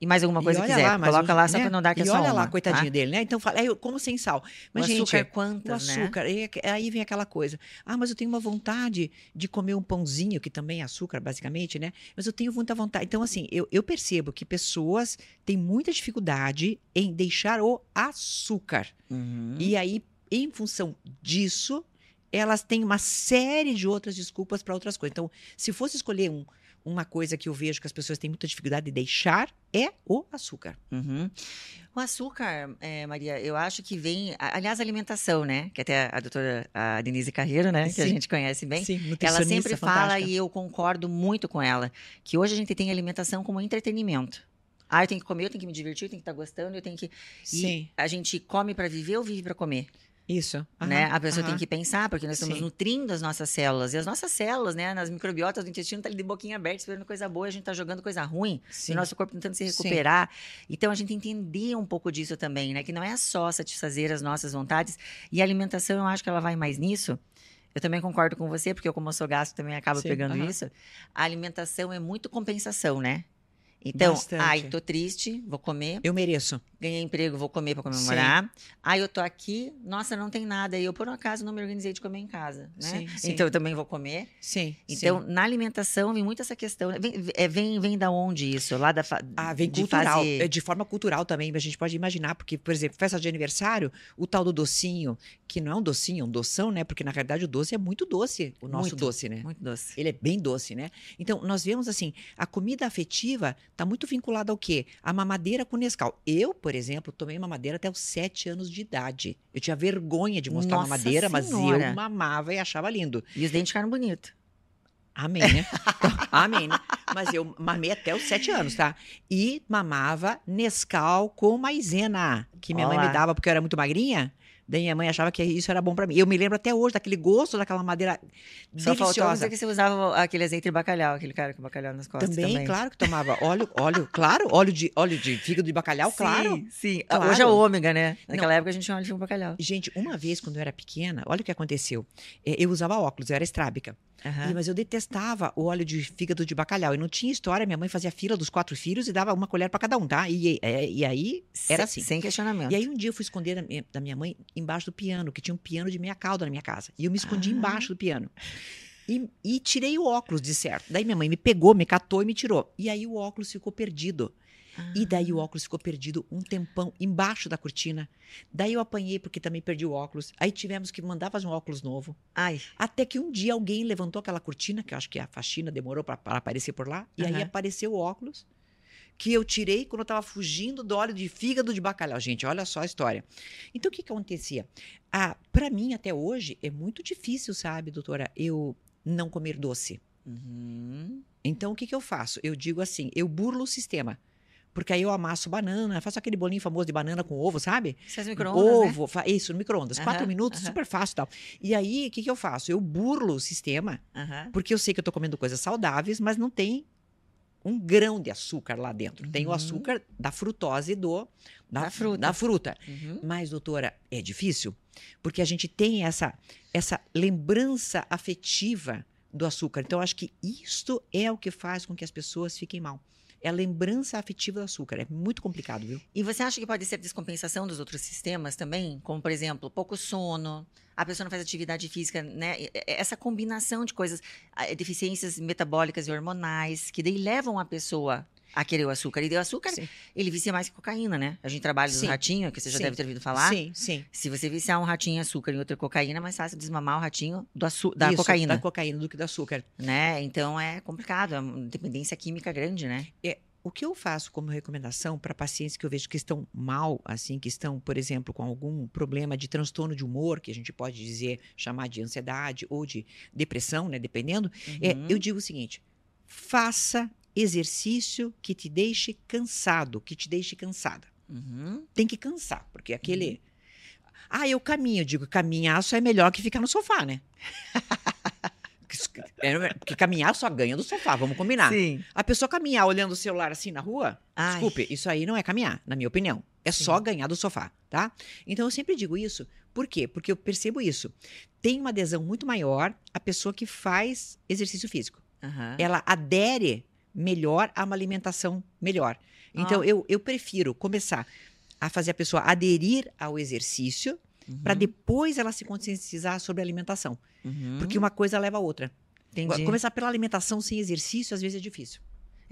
Speaker 1: e mais alguma coisa que quiser. Lá, Coloca lá só né? para não dar que é
Speaker 2: e
Speaker 1: só
Speaker 2: olha
Speaker 1: uma,
Speaker 2: lá, coitadinho tá? dele, né? Então fala, eu como sem sal. Mas,
Speaker 1: o
Speaker 2: gente,
Speaker 1: açúcar quantas,
Speaker 2: o açúcar,
Speaker 1: né?
Speaker 2: aí vem aquela coisa. Ah, mas eu tenho uma vontade de comer um pãozinho, que também é açúcar, basicamente, né? Mas eu tenho muita vontade. Então, assim, eu, eu percebo que pessoas têm muita dificuldade em deixar o açúcar. Uhum. E aí, em função disso, elas têm uma série de outras desculpas para outras coisas. Então, se fosse escolher um uma coisa que eu vejo que as pessoas têm muita dificuldade de deixar é o açúcar.
Speaker 1: Uhum. O açúcar, é, Maria, eu acho que vem. Aliás, a alimentação, né? Que até a doutora a Denise Carreiro, né? Sim. Que a gente conhece bem.
Speaker 2: Sim,
Speaker 1: ela sempre fala, e eu concordo muito com ela, que hoje a gente tem alimentação como entretenimento. Ah, eu tenho que comer, eu tenho que me divertir, eu tenho que estar gostando, eu tenho que. Sim. E a gente come para viver ou vive para comer?
Speaker 2: Isso.
Speaker 1: né? A pessoa tem que pensar, porque nós estamos Sim. nutrindo as nossas células. E as nossas células, né? Nas microbiotas do intestino, tá ali de boquinha aberta, esperando coisa boa, a gente tá jogando coisa ruim. Sim. E o nosso corpo tentando se recuperar. Sim. Então, a gente entender um pouco disso também, né? Que não é só satisfazer as nossas vontades. E a alimentação, eu acho que ela vai mais nisso. Eu também concordo com você, porque eu, como eu sou gasto, também acabo pegando isso. A alimentação é muito compensação, né? Então, Bastante. ai, tô triste, vou comer.
Speaker 2: Eu mereço.
Speaker 1: Ganhei emprego, vou comer para comemorar. Sim. Ai, eu tô aqui, nossa, não tem nada. E eu, por um acaso, não me organizei de comer em casa, né? Sim, sim. Então, eu também vou comer.
Speaker 2: Sim.
Speaker 1: Então, sim. na alimentação, vem muito essa questão. Vem, é, vem, vem da onde isso? Lá da.
Speaker 2: Ah, vem de cultural. Fazer... É de forma cultural também. A gente pode imaginar, porque, por exemplo, festa de aniversário, o tal do docinho, que não é um docinho, é um doção, né? Porque, na realidade, o doce é muito doce, o nosso
Speaker 1: muito,
Speaker 2: doce, né?
Speaker 1: Muito doce.
Speaker 2: Ele é bem doce, né? Então, nós vemos assim, a comida afetiva está muito vinculada ao quê? A mamadeira com Nescau. Eu, por exemplo, tomei mamadeira até os sete anos de idade. Eu tinha vergonha de mostrar Nossa mamadeira, senhora. mas eu mamava e achava lindo.
Speaker 1: E os dentes ficaram bonitos.
Speaker 2: Amém, né? Então, amém, né? Mas eu mamei até os sete anos, tá? E mamava Nescau com maisena, que minha Olá. mãe me dava porque eu era muito magrinha. Daí minha mãe achava que isso era bom para mim. Eu me lembro até hoje daquele gosto daquela madeira Só deliciosa. Só
Speaker 1: dizer que você usava aquele azeite de bacalhau, aquele cara com bacalhau nas costas
Speaker 2: também.
Speaker 1: Também,
Speaker 2: claro que tomava óleo, óleo, claro, óleo de, óleo de fígado de bacalhau,
Speaker 1: sim,
Speaker 2: claro.
Speaker 1: Sim, claro. Hoje é o ômega, né? Naquela Não. época a gente tinha óleo de bacalhau.
Speaker 2: Gente, uma vez quando eu era pequena, olha o que aconteceu. É, eu usava óculos, eu era estrábica. Uhum. Mas eu detestava o óleo de fígado de bacalhau. E não tinha história, minha mãe fazia fila dos quatro filhos e dava uma colher para cada um, tá? E, e, e aí era assim.
Speaker 1: Sem questionamento.
Speaker 2: E aí um dia eu fui esconder da minha, da minha mãe embaixo do piano, que tinha um piano de meia cauda na minha casa. E eu me escondi ah. embaixo do piano. E, e, tirei o óculos, de certo. Daí minha mãe me pegou, me catou e me tirou. E aí o óculos ficou perdido. Ah. E daí o óculos ficou perdido um tempão embaixo da cortina. Daí eu apanhei porque também perdi o óculos. Aí tivemos que mandar fazer um óculos novo.
Speaker 1: Ai.
Speaker 2: Até que um dia alguém levantou aquela cortina, que eu acho que a faxina demorou para aparecer por lá. E uhum. aí apareceu o óculos que eu tirei quando eu estava fugindo do óleo de fígado de bacalhau. Gente, olha só a história. Então, o que, que acontecia? Ah, para mim, até hoje, é muito difícil, sabe, doutora, eu não comer doce.
Speaker 1: Uhum.
Speaker 2: Então, o que, que eu faço? Eu digo assim, eu burlo o sistema. Porque aí eu amasso banana, faço aquele bolinho famoso de banana com ovo, sabe?
Speaker 1: Você faz micro-ondas, né?
Speaker 2: Ovo, né? isso, no micro-ondas. Quatro minutos, super fácil e tal. E aí, o que, que eu faço? Eu burlo o sistema, porque eu sei que eu tô comendo coisas saudáveis, mas não tem um grão de açúcar lá dentro. Uhum. Tem o uhum. açúcar da frutose do, da, da fruta. Da fruta. Uhum. Mas, doutora, é difícil, porque a gente tem essa, essa lembrança afetiva do açúcar. Então, acho que isto é o que faz com que as pessoas fiquem mal é a lembrança afetiva do açúcar. É muito complicado, viu?
Speaker 1: E você acha que pode ser descompensação dos outros sistemas também? Como, por exemplo, pouco sono, a pessoa não faz atividade física, né? Essa combinação de coisas, deficiências metabólicas e hormonais, que daí levam a pessoa a querer o açúcar. E o açúcar, sim. ele vicia mais que cocaína, né? A gente trabalha no ratinho, que você já sim. deve ter ouvido falar.
Speaker 2: Sim, sim.
Speaker 1: Se você viciar um ratinho em açúcar e outro cocaína, é mais fácil desmamar o ratinho do da Isso, cocaína.
Speaker 2: da cocaína do que do açúcar.
Speaker 1: Né? Então é complicado, é uma dependência química grande, né?
Speaker 2: É, o que eu faço como recomendação para pacientes que eu vejo que estão mal, assim, que estão, por exemplo, com algum problema de transtorno de humor, que a gente pode dizer, chamar de ansiedade ou de depressão, né, dependendo, é, uhum. é, eu digo o seguinte: faça exercício que te deixe cansado, que te deixe cansada. Uhum. Tem que cansar, porque aquele. Uhum. Ah, eu caminho. Eu digo, caminhar só é melhor que ficar no sofá, né? É, porque caminhar só ganha do sofá, vamos combinar. Sim. A pessoa caminhar olhando o celular assim na rua, Ai. desculpe, isso aí não é caminhar, na minha opinião. É Sim. só ganhar do sofá, tá? Então eu sempre digo isso. Por quê? Porque eu percebo isso. Tem uma adesão muito maior a pessoa que faz exercício físico. Uhum. Ela adere melhor a uma alimentação melhor. Então, ah. eu, eu prefiro começar a fazer a pessoa aderir ao exercício uhum. para depois ela se conscientizar sobre a alimentação. Uhum. Porque uma coisa leva a outra. Entendi. Começar pela alimentação sem exercício, às vezes, é difícil.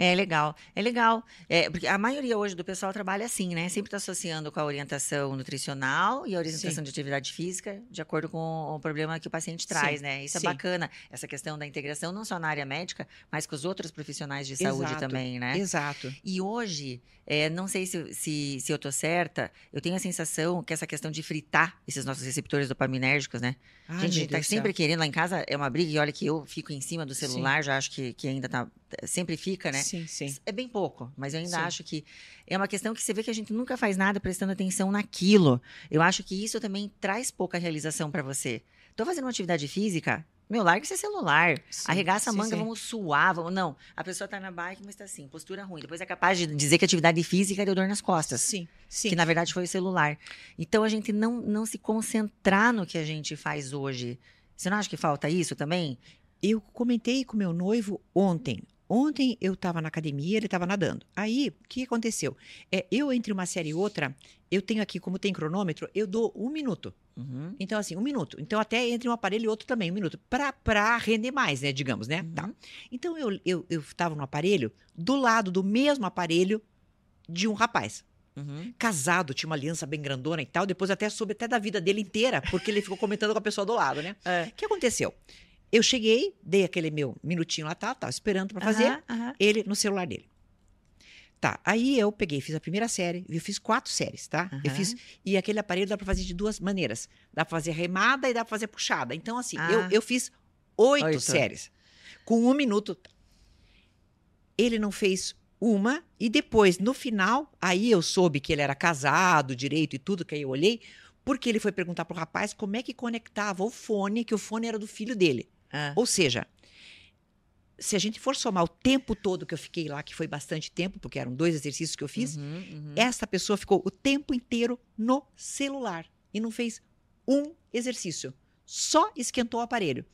Speaker 1: É legal, é legal. É, porque a maioria hoje do pessoal trabalha assim, né? Sempre está associando com a orientação nutricional e a orientação Sim. de atividade física, de acordo com o problema que o paciente traz, Sim. né? Isso é Sim. é bacana, essa questão da integração, não só na área médica, mas com os outros profissionais de saúde Exato. também, né?
Speaker 2: Exato.
Speaker 1: E hoje, é, não sei se, se, se eu tô certa, eu tenho a sensação que essa questão de fritar esses nossos receptores dopaminérgicos, né? Ai, gente, a gente tá sempre querendo, lá em casa é uma briga, e olha que eu fico em cima do celular, já acho que, que ainda tá, sempre fica, né?
Speaker 2: Sim, sim.
Speaker 1: É bem pouco, mas eu ainda sim. acho que é uma questão que você vê que a gente nunca faz nada prestando atenção naquilo. Eu acho que isso também traz pouca realização para você. Tô fazendo uma atividade física, meu, larga esse celular. Sim, Arregaça a manga, sim. vamos suar. Vamos... Não, a pessoa tá na bike, mas tá assim, postura ruim. Depois é capaz de dizer que atividade física deu dor nas costas.
Speaker 2: Sim, sim.
Speaker 1: Que na verdade foi o celular. Então a gente não, não se concentrar no que a gente faz hoje. Você não acha que falta isso também?
Speaker 2: Eu comentei com meu noivo ontem. Ontem eu estava na academia, ele estava nadando. Aí, o que aconteceu? É, eu, entre uma série e outra, eu tenho aqui, como tem cronômetro, eu dou um minuto. Uhum. Então, assim, um minuto. Então, até entre um aparelho e outro também, um minuto. Para render mais, né? Digamos, né? Tá. Uhum. Tá. Então, eu estava eu, eu no aparelho, do lado do mesmo aparelho de um rapaz. Uhum. Casado, tinha uma aliança bem grandona e tal. Depois até soube até da vida dele inteira, porque ele ficou comentando com a pessoa do lado, né? É. O que aconteceu? Eu cheguei, dei aquele meu minutinho lá, tá, tava esperando para fazer, ele no celular dele. Tá, aí eu peguei, fiz a primeira série, eu fiz quatro séries, tá? Eu fiz, e aquele aparelho dá para fazer de duas maneiras. Dá para fazer remada e dá para fazer puxada. Então, assim, ah. eu, eu fiz oito, oito séries, com um minuto. Ele não fez uma, e depois, no final, aí eu soube que ele era casado, direito e tudo, que aí eu olhei, porque ele foi perguntar pro rapaz como é que conectava o fone, que o fone era do filho dele. Ah. Ou seja, se a gente for somar o tempo todo que eu fiquei lá, que foi bastante tempo, porque eram dois exercícios que eu fiz, uhum, uhum. essa pessoa ficou o tempo inteiro no celular e não fez um exercício. Só esquentou o aparelho.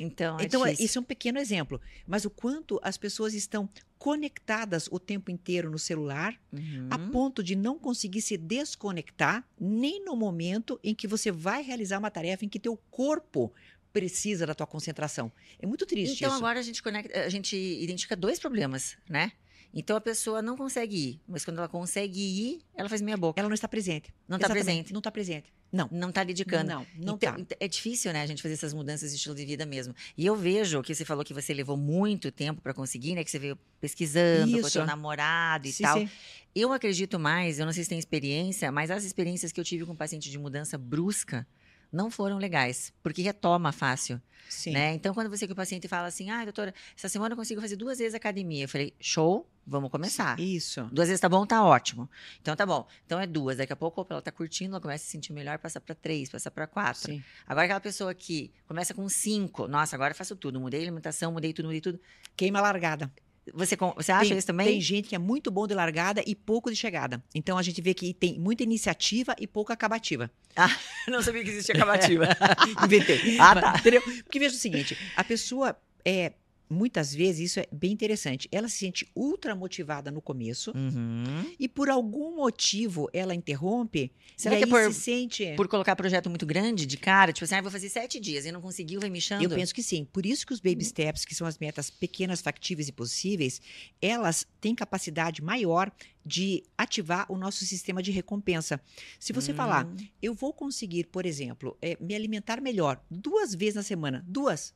Speaker 1: Então,
Speaker 2: é então isso é um pequeno exemplo. Mas o quanto as pessoas estão conectadas o tempo inteiro no celular, uhum. a ponto de não conseguir se desconectar nem no momento em que você vai realizar uma tarefa em que teu corpo precisa da tua concentração. É muito triste
Speaker 1: então,
Speaker 2: isso.
Speaker 1: agora a gente conecta, a gente identifica dois problemas, né? Então a pessoa não consegue ir, mas quando ela consegue ir, ela faz meia boca.
Speaker 2: Ela não está presente.
Speaker 1: Não está presente.
Speaker 2: Não está presente. Não.
Speaker 1: Não está dedicando.
Speaker 2: Não, não
Speaker 1: então, tá. É difícil, né, a gente fazer essas mudanças de estilo de vida mesmo. E eu vejo que você falou que você levou muito tempo para conseguir, né? Que você veio pesquisando Isso. com o seu namorado e sim, tal. Sim. Eu acredito mais, eu não sei se tem experiência, mas as experiências que eu tive com paciente de mudança brusca, não foram legais, porque retoma fácil. Sim. Né? Então, quando você que o paciente fala assim, ah, doutora, essa semana eu consigo fazer duas vezes academia. Eu falei, show, vamos começar.
Speaker 2: Isso.
Speaker 1: Duas vezes tá bom, tá ótimo. Então tá bom. Então é duas. Daqui a pouco ela tá curtindo, ela começa a se sentir melhor, passa para três, passa para quatro. Sim. Agora aquela pessoa que começa com cinco, nossa, agora eu faço tudo. Mudei a alimentação, mudei tudo, mudei tudo.
Speaker 2: Queima largada.
Speaker 1: Você, você acha
Speaker 2: tem,
Speaker 1: isso também?
Speaker 2: Tem gente que é muito bom de largada e pouco de chegada. Então a gente vê que tem muita iniciativa e pouca acabativa.
Speaker 1: Ah, não sabia que existia acabativa.
Speaker 2: Inventei. Ah, tá. Entendeu? Porque veja o seguinte: a pessoa é muitas vezes isso é bem interessante. Ela se sente ultra motivada no começo uhum. e por algum motivo ela interrompe.
Speaker 1: Será que é por, se sente por colocar projeto muito grande de cara, tipo assim, ah, vou fazer sete dias e não conseguiu, vai me chamando?
Speaker 2: Eu penso que sim. Por isso que os baby steps, que são as metas pequenas, factíveis e possíveis, elas têm capacidade maior de ativar o nosso sistema de recompensa. Se você falar, hum. eu vou conseguir, por exemplo, é, me alimentar melhor duas vezes na semana, duas,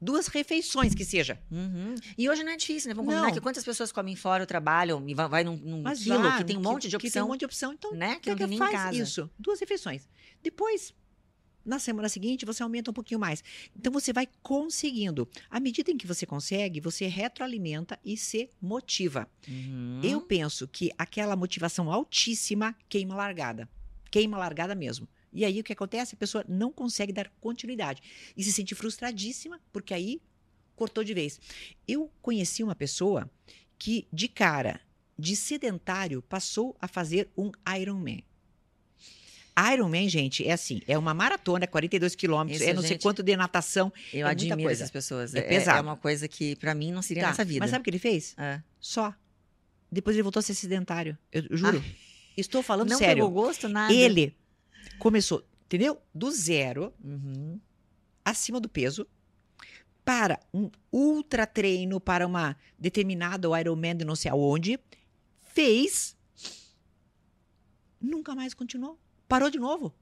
Speaker 2: duas refeições que seja.
Speaker 1: Uhum. E hoje não é difícil, né? Vamos não. combinar que quantas pessoas comem fora, trabalham e vai, num, num quilo que tem um monte de opção.
Speaker 2: Que tem um monte de opção. Então,
Speaker 1: né?
Speaker 2: Que, que, que faz isso? Duas refeições. Depois, na semana seguinte, você aumenta um pouquinho mais. Então, você vai conseguindo. À medida em que você consegue, você retroalimenta e se motiva. Uhum. Eu penso que aquela motivação altíssima queima largada. Queima largada mesmo. E aí o que acontece? A pessoa não consegue dar continuidade e se sente frustradíssima, porque aí cortou de vez. Eu conheci uma pessoa que, de cara, de sedentário, passou a fazer um Ironman. Ironman, gente, é assim, é uma maratona, 42 quilômetros, é não gente, sei quanto de natação.
Speaker 1: Eu
Speaker 2: é
Speaker 1: admiro essas pessoas.
Speaker 2: É, é pesado.
Speaker 1: É uma coisa que, para mim, não seria tá, nessa vida.
Speaker 2: Mas sabe o que ele fez? É. Só. Depois ele voltou a ser sedentário. Eu juro. Ah. Estou falando
Speaker 1: não
Speaker 2: sério.
Speaker 1: Não pegou gosto, nada.
Speaker 2: Ele começou, entendeu? Do zero, uhum. acima do peso, para um ultra treino, para uma determinada Ironman de não sei aonde, fez, nunca mais continuou. Parou de novo.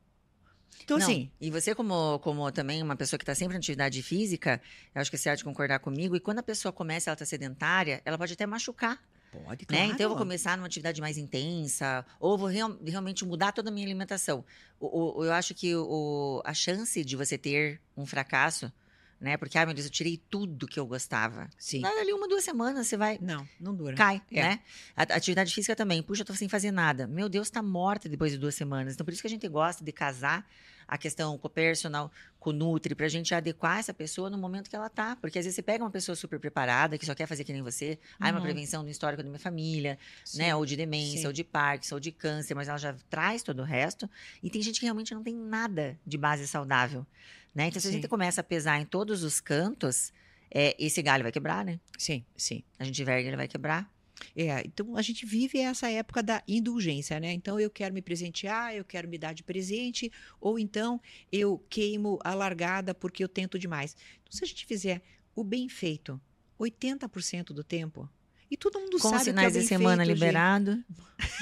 Speaker 2: Então,
Speaker 1: não,
Speaker 2: assim.
Speaker 1: E você, como, como também uma pessoa que está sempre em atividade física, eu acho que você há de concordar comigo, e quando a pessoa começa, ela está sedentária, ela pode até machucar.
Speaker 2: Pode, claro.
Speaker 1: Né? Então, eu vou começar numa atividade mais intensa, ou vou real, realmente mudar toda a minha alimentação. O, o, eu acho que o, a chance de você ter um fracasso, né? Porque, ai meu Deus, eu tirei tudo que eu gostava.
Speaker 2: Sim.
Speaker 1: Ali uma, duas semanas você vai.
Speaker 2: Não, não dura.
Speaker 1: Cai, é. né? A, atividade física também. Puxa, eu tô sem fazer nada. Meu Deus, tá morta depois de duas semanas. Então, por isso que a gente gosta de casar a questão com o personal, com o Nutri, pra gente adequar essa pessoa no momento que ela tá. Porque às vezes você pega uma pessoa super preparada, que só quer fazer que nem você, uhum. ah, é uma prevenção do histórico da minha família, Sim. né? Ou de demência, Sim. ou de Parkinson, ou de câncer, mas ela já traz todo o resto. E tem gente que realmente não tem nada de base saudável. Né? Então, se sim. a gente começa a pesar em todos os cantos, é, esse galho vai quebrar, né?
Speaker 2: Sim, sim.
Speaker 1: A gente verga, ele vai quebrar.
Speaker 2: É, então a gente vive essa época da indulgência, né? Então eu quero me presentear, eu quero me dar de presente, ou então eu queimo a largada porque eu tento demais. Então, se a gente fizer o bem feito 80% do tempo, e todo mundo
Speaker 1: Com
Speaker 2: sabe
Speaker 1: sinais
Speaker 2: que é
Speaker 1: de semana
Speaker 2: feito,
Speaker 1: liberado.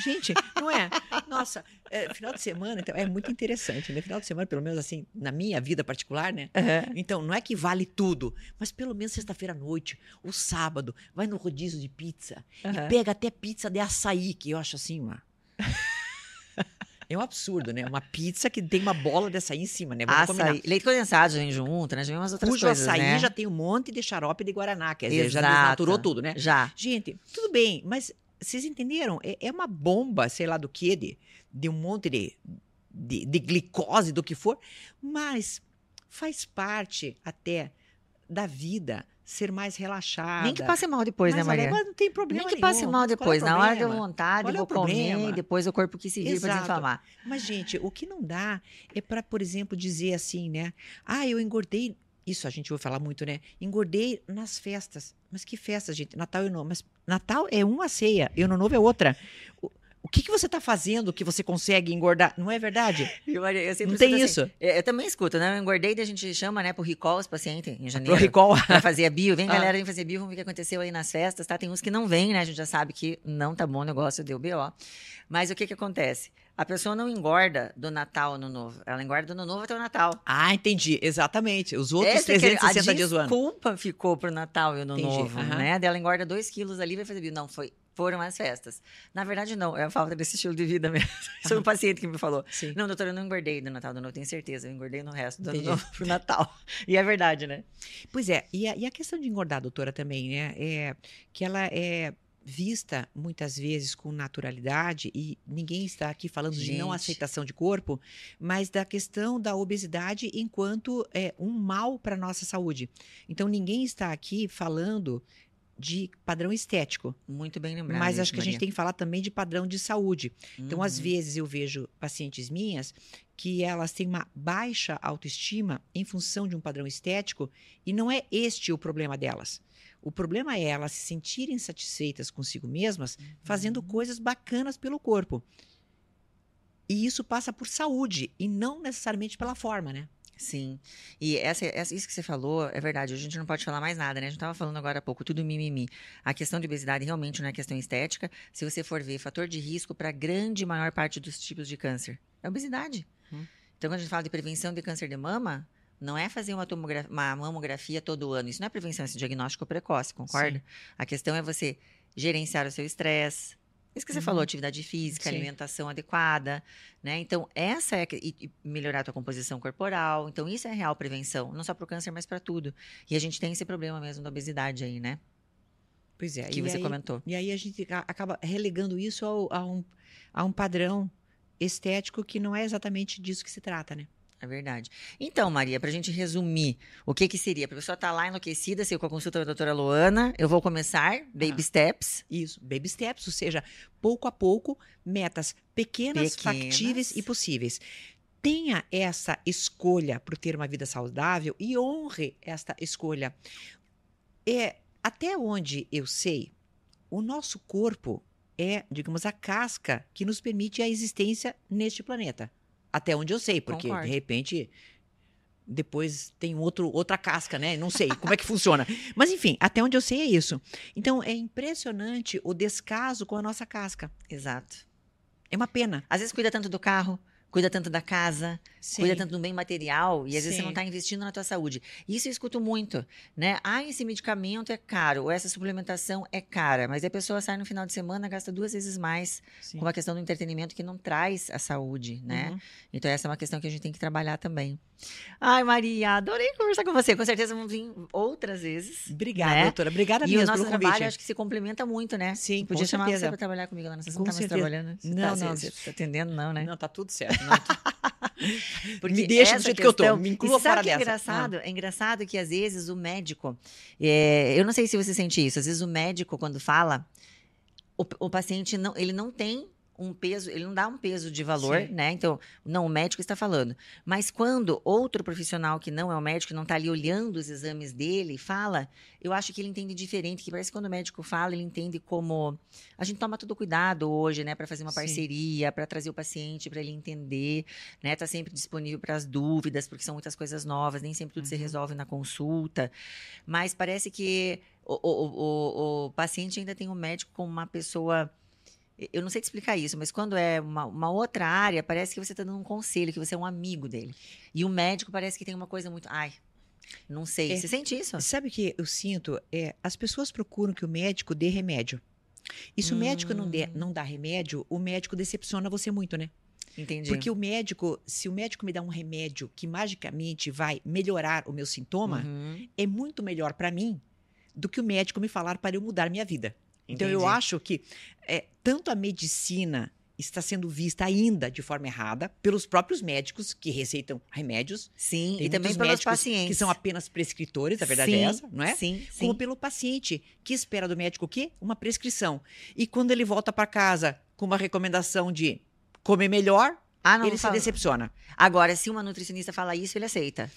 Speaker 2: Gente. gente, não é? Nossa, é, final de semana então, é muito interessante, né? Final de semana, pelo menos assim, na minha vida particular, né? Uhum. Então, não é que vale tudo, mas pelo menos sexta-feira à noite, ou sábado, vai no rodízio de pizza uhum. e pega até pizza de açaí, que eu acho assim, uma. É um absurdo, né? Uma pizza que tem uma bola de açaí em cima, né?
Speaker 1: Vamos açaí. Combinar. Leite condensado vem junto, né? Já vem umas outras
Speaker 2: Cujo
Speaker 1: coisas,
Speaker 2: açaí
Speaker 1: né?
Speaker 2: já tem um monte de xarope de Guaraná, quer dizer, Exato. já desnaturou tudo, né?
Speaker 1: Já.
Speaker 2: Gente, tudo bem, mas vocês entenderam? É, é uma bomba, sei lá do que, de, de um monte de, de, de glicose, do que for, mas faz parte até da vida ser mais relaxada.
Speaker 1: Nem que passe mal depois, né, Maria?
Speaker 2: Mas não tem problema
Speaker 1: Nem que
Speaker 2: nenhum.
Speaker 1: passe mal depois. É Na hora da vontade,
Speaker 2: Qual
Speaker 1: vou
Speaker 2: é
Speaker 1: comer, depois o corpo que se vira para desinflamar.
Speaker 2: Mas, gente, o que não dá é para, por exemplo, dizer assim, né? Ah, eu engordei. Isso a gente vai falar muito, né? Engordei nas festas. Mas que festas, gente? Natal e Ano Novo. Mas Natal é uma ceia e Ano Novo é outra. O que, que você está fazendo que você consegue engordar? Não é verdade?
Speaker 1: Eu, eu
Speaker 2: não tem assim, isso.
Speaker 1: Eu, também escuto, né? Eu engordei, a gente chama, né, pro recall os pacientes em janeiro.
Speaker 2: Pro recall.
Speaker 1: Pra fazer bio. Vem, ah. galera, vem fazer bio, vamos ver o que aconteceu aí nas festas, tá? Tem uns que não vêm, né? A gente já sabe que não tá bom o negócio, deu BO. Mas o que que acontece? A pessoa não engorda do Natal ao Ano Novo. Ela engorda do Ano Novo até o Natal.
Speaker 2: Ah, entendi. Exatamente. Os outros Essa 360
Speaker 1: é
Speaker 2: dias do ano.
Speaker 1: A desculpa ficou pro Natal e o Ano entendi. Novo, uhum. né? Ela engorda 2 quilos ali vai fazer bio. Não, foi foram as festas. Na verdade, não, é a falta desse estilo de vida mesmo. Foi um paciente que me falou.
Speaker 2: Sim.
Speaker 1: Não, doutora, eu não engordei no Natal do Novo, tenho certeza. Eu engordei no resto do ano novo pro Natal. E é verdade, né?
Speaker 2: Pois é, e a, e a questão de engordar, doutora, também, né? É que ela é vista muitas vezes com naturalidade e ninguém está aqui falando Gente. de não aceitação de corpo, mas da questão da obesidade enquanto é um mal para nossa saúde. Então ninguém está aqui falando de padrão estético.
Speaker 1: Muito bem lembrado.
Speaker 2: Mas acho que
Speaker 1: Maria.
Speaker 2: a gente tem que falar também de padrão de saúde. Uhum. Então, às uhum. vezes, eu vejo pacientes minhas que elas têm uma baixa autoestima em função de um padrão estético e não é este o problema delas. O problema é elas se sentirem satisfeitas consigo mesmas uhum. fazendo coisas bacanas pelo corpo. E isso passa por saúde e não necessariamente pela forma, né?
Speaker 1: Sim. E essa, essa, isso que você falou é verdade. A gente não pode falar mais nada, né? A gente estava falando agora há pouco, tudo mimimi. A questão de obesidade realmente não é questão estética. Se você for ver, fator de risco para a grande maior parte dos tipos de câncer é obesidade. Hum. Então, quando a gente fala de prevenção de câncer de mama, não é fazer uma, uma mamografia todo ano. Isso não é prevenção, é diagnóstico precoce, concorda? Sim. A questão é você gerenciar o seu estresse, isso que você uhum. falou, atividade física, Sim. alimentação adequada, né? Então, essa é e, melhorar a tua composição corporal. Então, isso é real prevenção, não só para o câncer, mas para tudo. E a gente tem esse problema mesmo da obesidade aí, né?
Speaker 2: Pois é.
Speaker 1: Que você
Speaker 2: aí,
Speaker 1: comentou.
Speaker 2: E aí a gente acaba relegando isso ao, a, um, a um padrão estético que não é exatamente disso que se trata, né?
Speaker 1: É verdade. Então, Maria, para a gente resumir, o que que seria? A pessoa está lá enlouquecida, sei com a consulta da doutora Luana, eu vou começar, baby ah, steps.
Speaker 2: Isso, baby steps, ou seja, pouco a pouco, metas pequenas, pequenas. factíveis e possíveis. Tenha essa escolha por ter uma vida saudável e honre esta escolha. É, até onde eu sei, o nosso corpo é, digamos, a casca que nos permite a existência neste planeta. Até onde eu sei, porque Concordo. de repente depois tem outro, outra casca, né? Não sei como é que funciona. Mas enfim, até onde eu sei é isso. Então é impressionante o descaso com a nossa casca.
Speaker 1: Exato.
Speaker 2: É uma pena.
Speaker 1: Às vezes cuida tanto do carro, cuida tanto da casa, Sim. cuida tanto do bem material e às Sim. vezes você não está investindo na tua saúde. Isso eu escuto muito, né? Ah, esse medicamento é caro, ou essa suplementação é cara, mas a pessoa sai no final de semana gasta duas vezes mais Sim. com a questão do entretenimento que não traz a saúde, né? Uhum. Então essa é uma questão que a gente tem que trabalhar também. Ai, Maria, adorei conversar com você. Com certeza vamos vir outras vezes.
Speaker 2: Obrigada, né? doutora. Obrigada e mesmo
Speaker 1: o nosso
Speaker 2: pelo
Speaker 1: trabalho
Speaker 2: convite.
Speaker 1: acho que se complementa muito, né?
Speaker 2: Sim,
Speaker 1: Podia
Speaker 2: com
Speaker 1: chamar
Speaker 2: certeza.
Speaker 1: você para trabalhar comigo lá. Você
Speaker 2: com
Speaker 1: não tá mais trabalhando? Você
Speaker 2: não,
Speaker 1: tá,
Speaker 2: não.
Speaker 1: Você, você tá atendendo, não, né?
Speaker 2: Não, tá tudo certo. Porque me deixa do jeito
Speaker 1: questão,
Speaker 2: que eu tô. Me inclua
Speaker 1: fora
Speaker 2: dessa.
Speaker 1: É engraçado, ah. é engraçado que às vezes o médico, é, eu não sei se você sente isso, às vezes o médico quando fala, o, o paciente não, ele não tem um peso, ele não dá um peso de valor, Sim. né? Então, não, o médico está falando. Mas quando outro profissional que não é o médico, não está ali olhando os exames dele, fala, eu acho que ele entende diferente, que parece que quando o médico fala, ele entende como a gente toma todo cuidado hoje, né, para fazer uma parceria, para trazer o paciente para ele entender, né? Tá sempre disponível para as dúvidas, porque são muitas coisas novas, nem sempre tudo uhum. se resolve na consulta. Mas parece que o, o, o, o paciente ainda tem o médico como uma pessoa eu não sei te explicar isso, mas quando é uma, uma outra área, parece que você está dando um conselho, que você é um amigo dele. E o médico parece que tem uma coisa muito. Ai, não sei. É, você sente isso?
Speaker 2: Sabe o que eu sinto? É, as pessoas procuram que o médico dê remédio. E se hum. o médico não, hum. não dá remédio, o médico decepciona você muito, né?
Speaker 1: Entendi.
Speaker 2: Porque o médico, se o médico me dá um remédio que magicamente vai melhorar o meu sintoma, uhum. é muito melhor para mim do que o médico me falar para eu mudar minha vida. Então, eu acho que é, tanto a medicina está sendo vista ainda de forma errada pelos próprios médicos que receitam remédios.
Speaker 1: Sim, Tem e também pelos pacientes.
Speaker 2: Que são apenas prescritores, a verdade é sim, é essa, não é?
Speaker 1: Sim, sim.
Speaker 2: Como pelo paciente, que espera do médico o quê? Uma prescrição. E quando ele volta para casa com uma recomendação de comer melhor, ah, ele se decepciona.
Speaker 1: Agora, se uma nutricionista fala isso, ele aceita.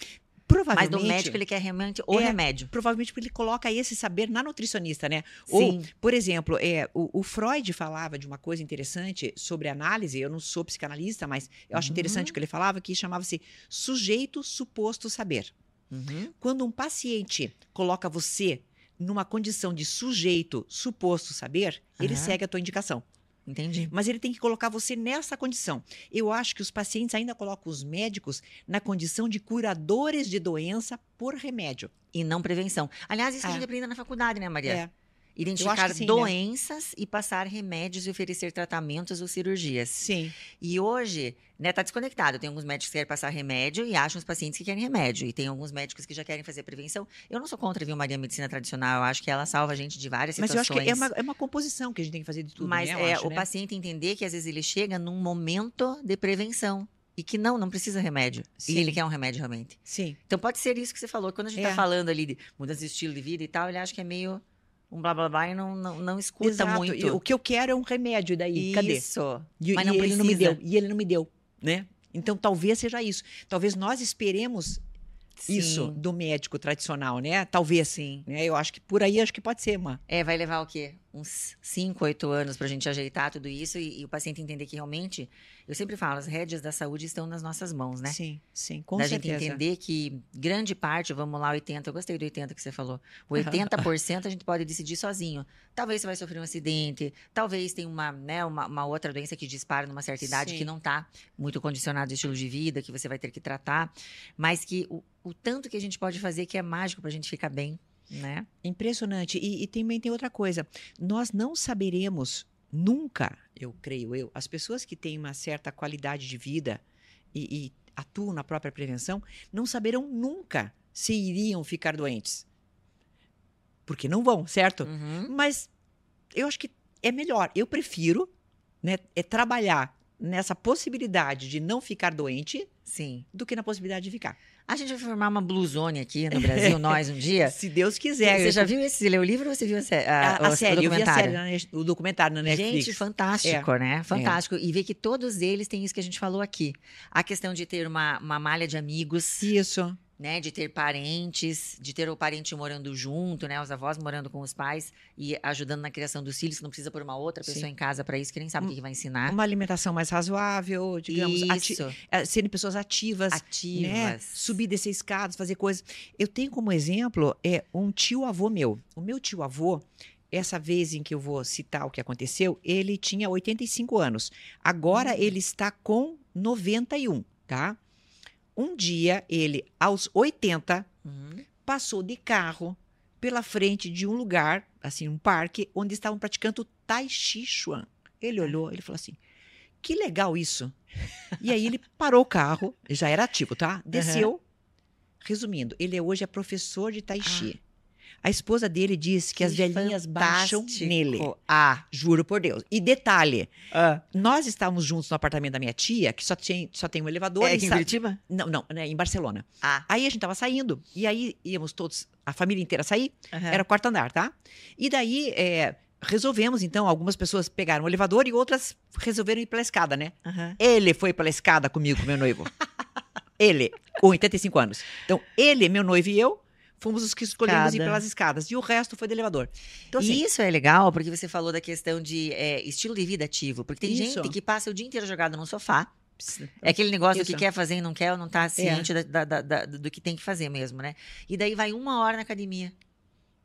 Speaker 2: Provavelmente.
Speaker 1: Mas do médico ele quer realmente o é, remédio.
Speaker 2: Provavelmente porque ele coloca esse saber na nutricionista, né? Sim. Ou, por exemplo, é, o, o, Freud falava de uma coisa interessante sobre análise. Eu não sou psicanalista, mas eu acho uhum. interessante o que ele falava, que chamava-se sujeito suposto saber. Uhum. Quando um paciente coloca você numa condição de sujeito suposto saber, uhum. ele segue a tua indicação.
Speaker 1: Entendi.
Speaker 2: Mas ele tem que colocar você nessa condição. Eu acho que os pacientes ainda colocam os médicos na condição de curadores de doença por remédio.
Speaker 1: E não prevenção. Aliás, isso é. a gente aprende na faculdade, né, Maria? É. identificar sim, né? doenças né? e passar remédios e oferecer tratamentos ou cirurgias.
Speaker 2: Sim.
Speaker 1: E hoje, né, tá desconectado. Tem alguns médicos que querem passar remédio e acham os pacientes que querem remédio. E tem alguns médicos que já querem fazer prevenção. Eu não sou contra, viu, Maria, medicina tradicional. Eu acho que ela salva a gente de várias situações.
Speaker 2: Mas eu acho que é uma, é uma composição que a gente tem que fazer de tudo,
Speaker 1: Mas
Speaker 2: né?
Speaker 1: é
Speaker 2: acho,
Speaker 1: o
Speaker 2: né?
Speaker 1: paciente entender que às vezes ele chega num momento de prevenção. E que não, não precisa remédio. Sim. E ele quer um remédio realmente.
Speaker 2: Sim.
Speaker 1: Então pode ser isso que você falou. Quando a gente tá é. tá falando ali de mudança de estilo de vida e tal, ele acha que é meio um blá blá blá e não, não, não escuta
Speaker 2: Exato.
Speaker 1: muito.
Speaker 2: E o que eu quero é um remédio daí. Cadê?
Speaker 1: Isso. Mas não
Speaker 2: e
Speaker 1: ele
Speaker 2: não me deu. E ele não me deu, né? Então talvez seja isso. Talvez nós esperemos Sim. isso do médico tradicional, né? Talvez.
Speaker 1: Sim.
Speaker 2: Né? Eu acho que por aí acho que pode ser, uma.
Speaker 1: É, vai levar o quê? Uns 5, 8 anos para a gente ajeitar tudo isso e, e, o paciente entender que realmente, eu sempre falo, as rédeas da saúde estão nas nossas mãos, né?
Speaker 2: Sim, sim, com
Speaker 1: da
Speaker 2: certeza.
Speaker 1: gente entender que grande parte, vamos lá, 80, eu gostei do 80 que você falou, o 80% a gente pode decidir sozinho. Talvez você vai sofrer um acidente, talvez tenha uma, né, uma, uma outra doença que dispara numa certa idade sim. que não está muito condicionado ao estilo de vida, que você vai ter que tratar, mas que o, o tanto que a gente pode fazer que é mágico para a gente ficar bem, né?
Speaker 2: Impressionante. E, e também tem outra coisa. Nós não saberemos nunca, eu creio eu, as pessoas que têm uma certa qualidade de vida e, e atuam na própria prevenção, não saberão nunca se iriam ficar doentes. Porque não vão, certo?
Speaker 1: Uhum.
Speaker 2: Mas eu acho que é melhor. Eu prefiro né, é trabalhar nessa possibilidade de não ficar doente
Speaker 1: Sim.
Speaker 2: do que na possibilidade de ficar.
Speaker 1: A gente vai formar uma blusone aqui no Brasil, nós, um dia.
Speaker 2: Se Deus quiser.
Speaker 1: Você já viu esse? Você leu o livro ou você viu a,
Speaker 2: a, a, a série?
Speaker 1: Eu vi a série,
Speaker 2: o documentário na Netflix.
Speaker 1: Gente, fantástico, é. né? Fantástico. É. E ver que todos eles têm isso que a gente falou aqui. A questão de ter uma, uma malha de amigos.
Speaker 2: Isso
Speaker 1: né, de ter parentes, de ter o parente morando junto, né, os avós morando com os pais e ajudando na criação dos filhos, que não precisa por uma outra pessoa Sim. em casa para isso, que nem sabe o que, vai ensinar.
Speaker 2: Uma alimentação mais razoável, digamos, eh, serem pessoas ativas,
Speaker 1: ativas,
Speaker 2: né, subir descer escadas, fazer coisas. Eu tenho como exemplo é um tio avô meu. O meu tio avô essa vez em que eu vou citar o que aconteceu, ele tinha 85 anos. Agora hum. ele está com 91, tá? Um dia, ele, aos 80,
Speaker 1: uhum.
Speaker 2: passou de carro pela frente de um lugar, assim, um parque, onde estavam praticando Tai Chi Chuan. Ele olhou, ele falou assim: que legal isso. E aí ele parou o carro, já era ativo, tá? Desceu. Uhum. Resumindo, ele hoje é professor de Tai Chi. Ah. A esposa dele diz que, que as velhinhas fantástico. baixam nele. Ah, juro por Deus. E detalhe,
Speaker 1: ah.
Speaker 2: nós estávamos juntos no apartamento da minha tia, que só, tinha, só tem um elevador.
Speaker 1: É aqui em Curitiba?
Speaker 2: Não, não, né, em Barcelona.
Speaker 1: Ah.
Speaker 2: Aí a gente tava saindo, e aí íamos todos, a família inteira sair, uhum. era o quarto andar, tá? E daí, é, resolvemos, então, algumas pessoas pegaram o elevador e outras resolveram ir pela escada, né?
Speaker 1: Uhum.
Speaker 2: Ele foi pela escada comigo, meu noivo. ele, com 85 anos. Então, ele, meu noivo e eu fomos os que escolhemos ir pelas escadas. E o resto foi do elevador.
Speaker 1: Então, assim, isso é legal, porque você falou da questão de é, estilo de vida ativo. Porque tem isso. gente que passa o dia inteiro jogado no sofá. É aquele negócio isso. que quer fazer e não quer, ou não está é. ciente é. da, da, da, do que tem que fazer mesmo, né? E daí vai uma hora na academia.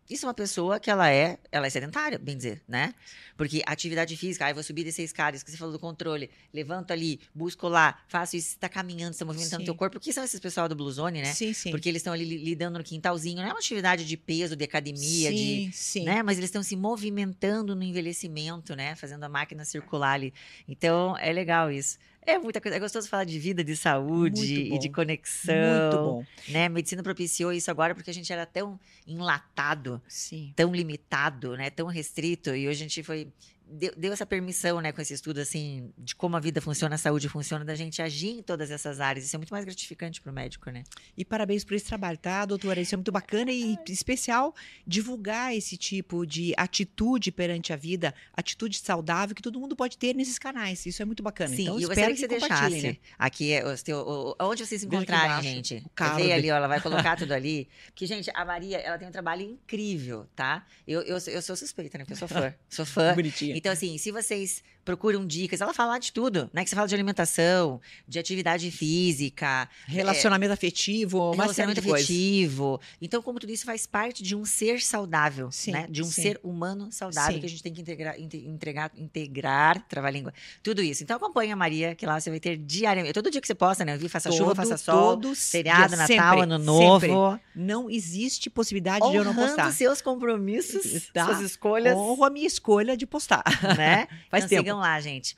Speaker 1: Isso é uma pessoa que ela é, ela é sedentária, bem dizer, né? Porque atividade física, aí ah, vou subir descer escadas, que você falou do controle, levanto ali, busco lá, faço isso, está caminhando, está movimentando o teu corpo. O que são esses pessoal do Bluezone, né?
Speaker 2: Sim, sim.
Speaker 1: Porque eles estão ali lidando no quintalzinho, não é uma atividade de peso, de academia, sim, de,
Speaker 2: sim.
Speaker 1: né? Mas eles estão se movimentando no envelhecimento, né? Fazendo a máquina circular ali. Então, é legal isso. É muita coisa. É gostoso falar de vida, de saúde e de conexão.
Speaker 2: Muito bom.
Speaker 1: Né? A medicina propiciou isso agora porque a gente era tão enlatado,
Speaker 2: Sim.
Speaker 1: tão limitado, né? Tão restrito. E hoje a gente foi deu, deu, essa permissão, né, com esse estudo, assim, de como a vida funciona, a saúde funciona, da gente agir em todas essas áreas. Isso é muito mais gratificante para o médico, né?
Speaker 2: E parabéns por esse trabalho, tá, doutora? Isso é muito bacana e, especial, divulgar esse tipo de atitude perante a vida, atitude saudável que todo mundo pode ter nesses canais. Isso é muito bacana.
Speaker 1: Sim,
Speaker 2: então,
Speaker 1: eu
Speaker 2: espero
Speaker 1: que, você deixasse
Speaker 2: né?
Speaker 1: aqui, é, teu, onde vocês se encontrarem, gente. O carro ali, ó, ela vai colocar tudo ali. Porque, gente, a Maria, ela tem um trabalho incrível, tá? Eu, eu, eu sou suspeita, né? Porque eu sou fã. Sou fã.
Speaker 2: Bonitinha.
Speaker 1: Então, assim, se você vocês procuram dicas. Ela fala de tudo, né? Que você fala de alimentação, de atividade física,
Speaker 2: relacionamento é, afetivo, relacionamento afetivo.
Speaker 1: Coisa. Então, como tudo isso faz parte de um ser saudável, sim, né? De um sim. ser humano saudável sim. que a gente tem que integrar, integrar, integrar, travar língua, tudo isso. Então, acompanha a Maria, que lá você vai ter diariamente. Todo dia que você posta, né? Eu vi, faça todo, chuva, faça sol, feriado, Natal, sempre, Ano Novo. Sempre.
Speaker 2: Não existe possibilidade de eu não postar.
Speaker 1: seus compromissos, tá? suas escolhas.
Speaker 2: Honro a minha escolha de postar.
Speaker 1: Né? Faz então, tempo. Sigam lá, gente.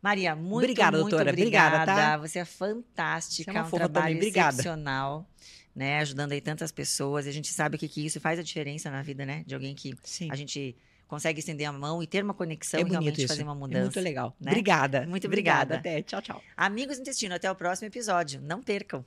Speaker 1: Maria, muito, obrigada, muito doutora. obrigada. obrigada tá? Você é fantástica, Você é, uma um trabalho. Obrigada. excepcional. Né, ajudando aí tantas pessoas. E a gente sabe o que, que isso faz a diferença na vida, né? De alguém que Sim. a gente consegue estender a mão e ter uma conexão é e realmente isso. fazer uma mudança. É
Speaker 2: muito legal. Né? Obrigada.
Speaker 1: Muito obrigada.
Speaker 2: obrigada. Até. Tchau, tchau.
Speaker 1: Amigos do Intestino, até o próximo episódio. Não percam.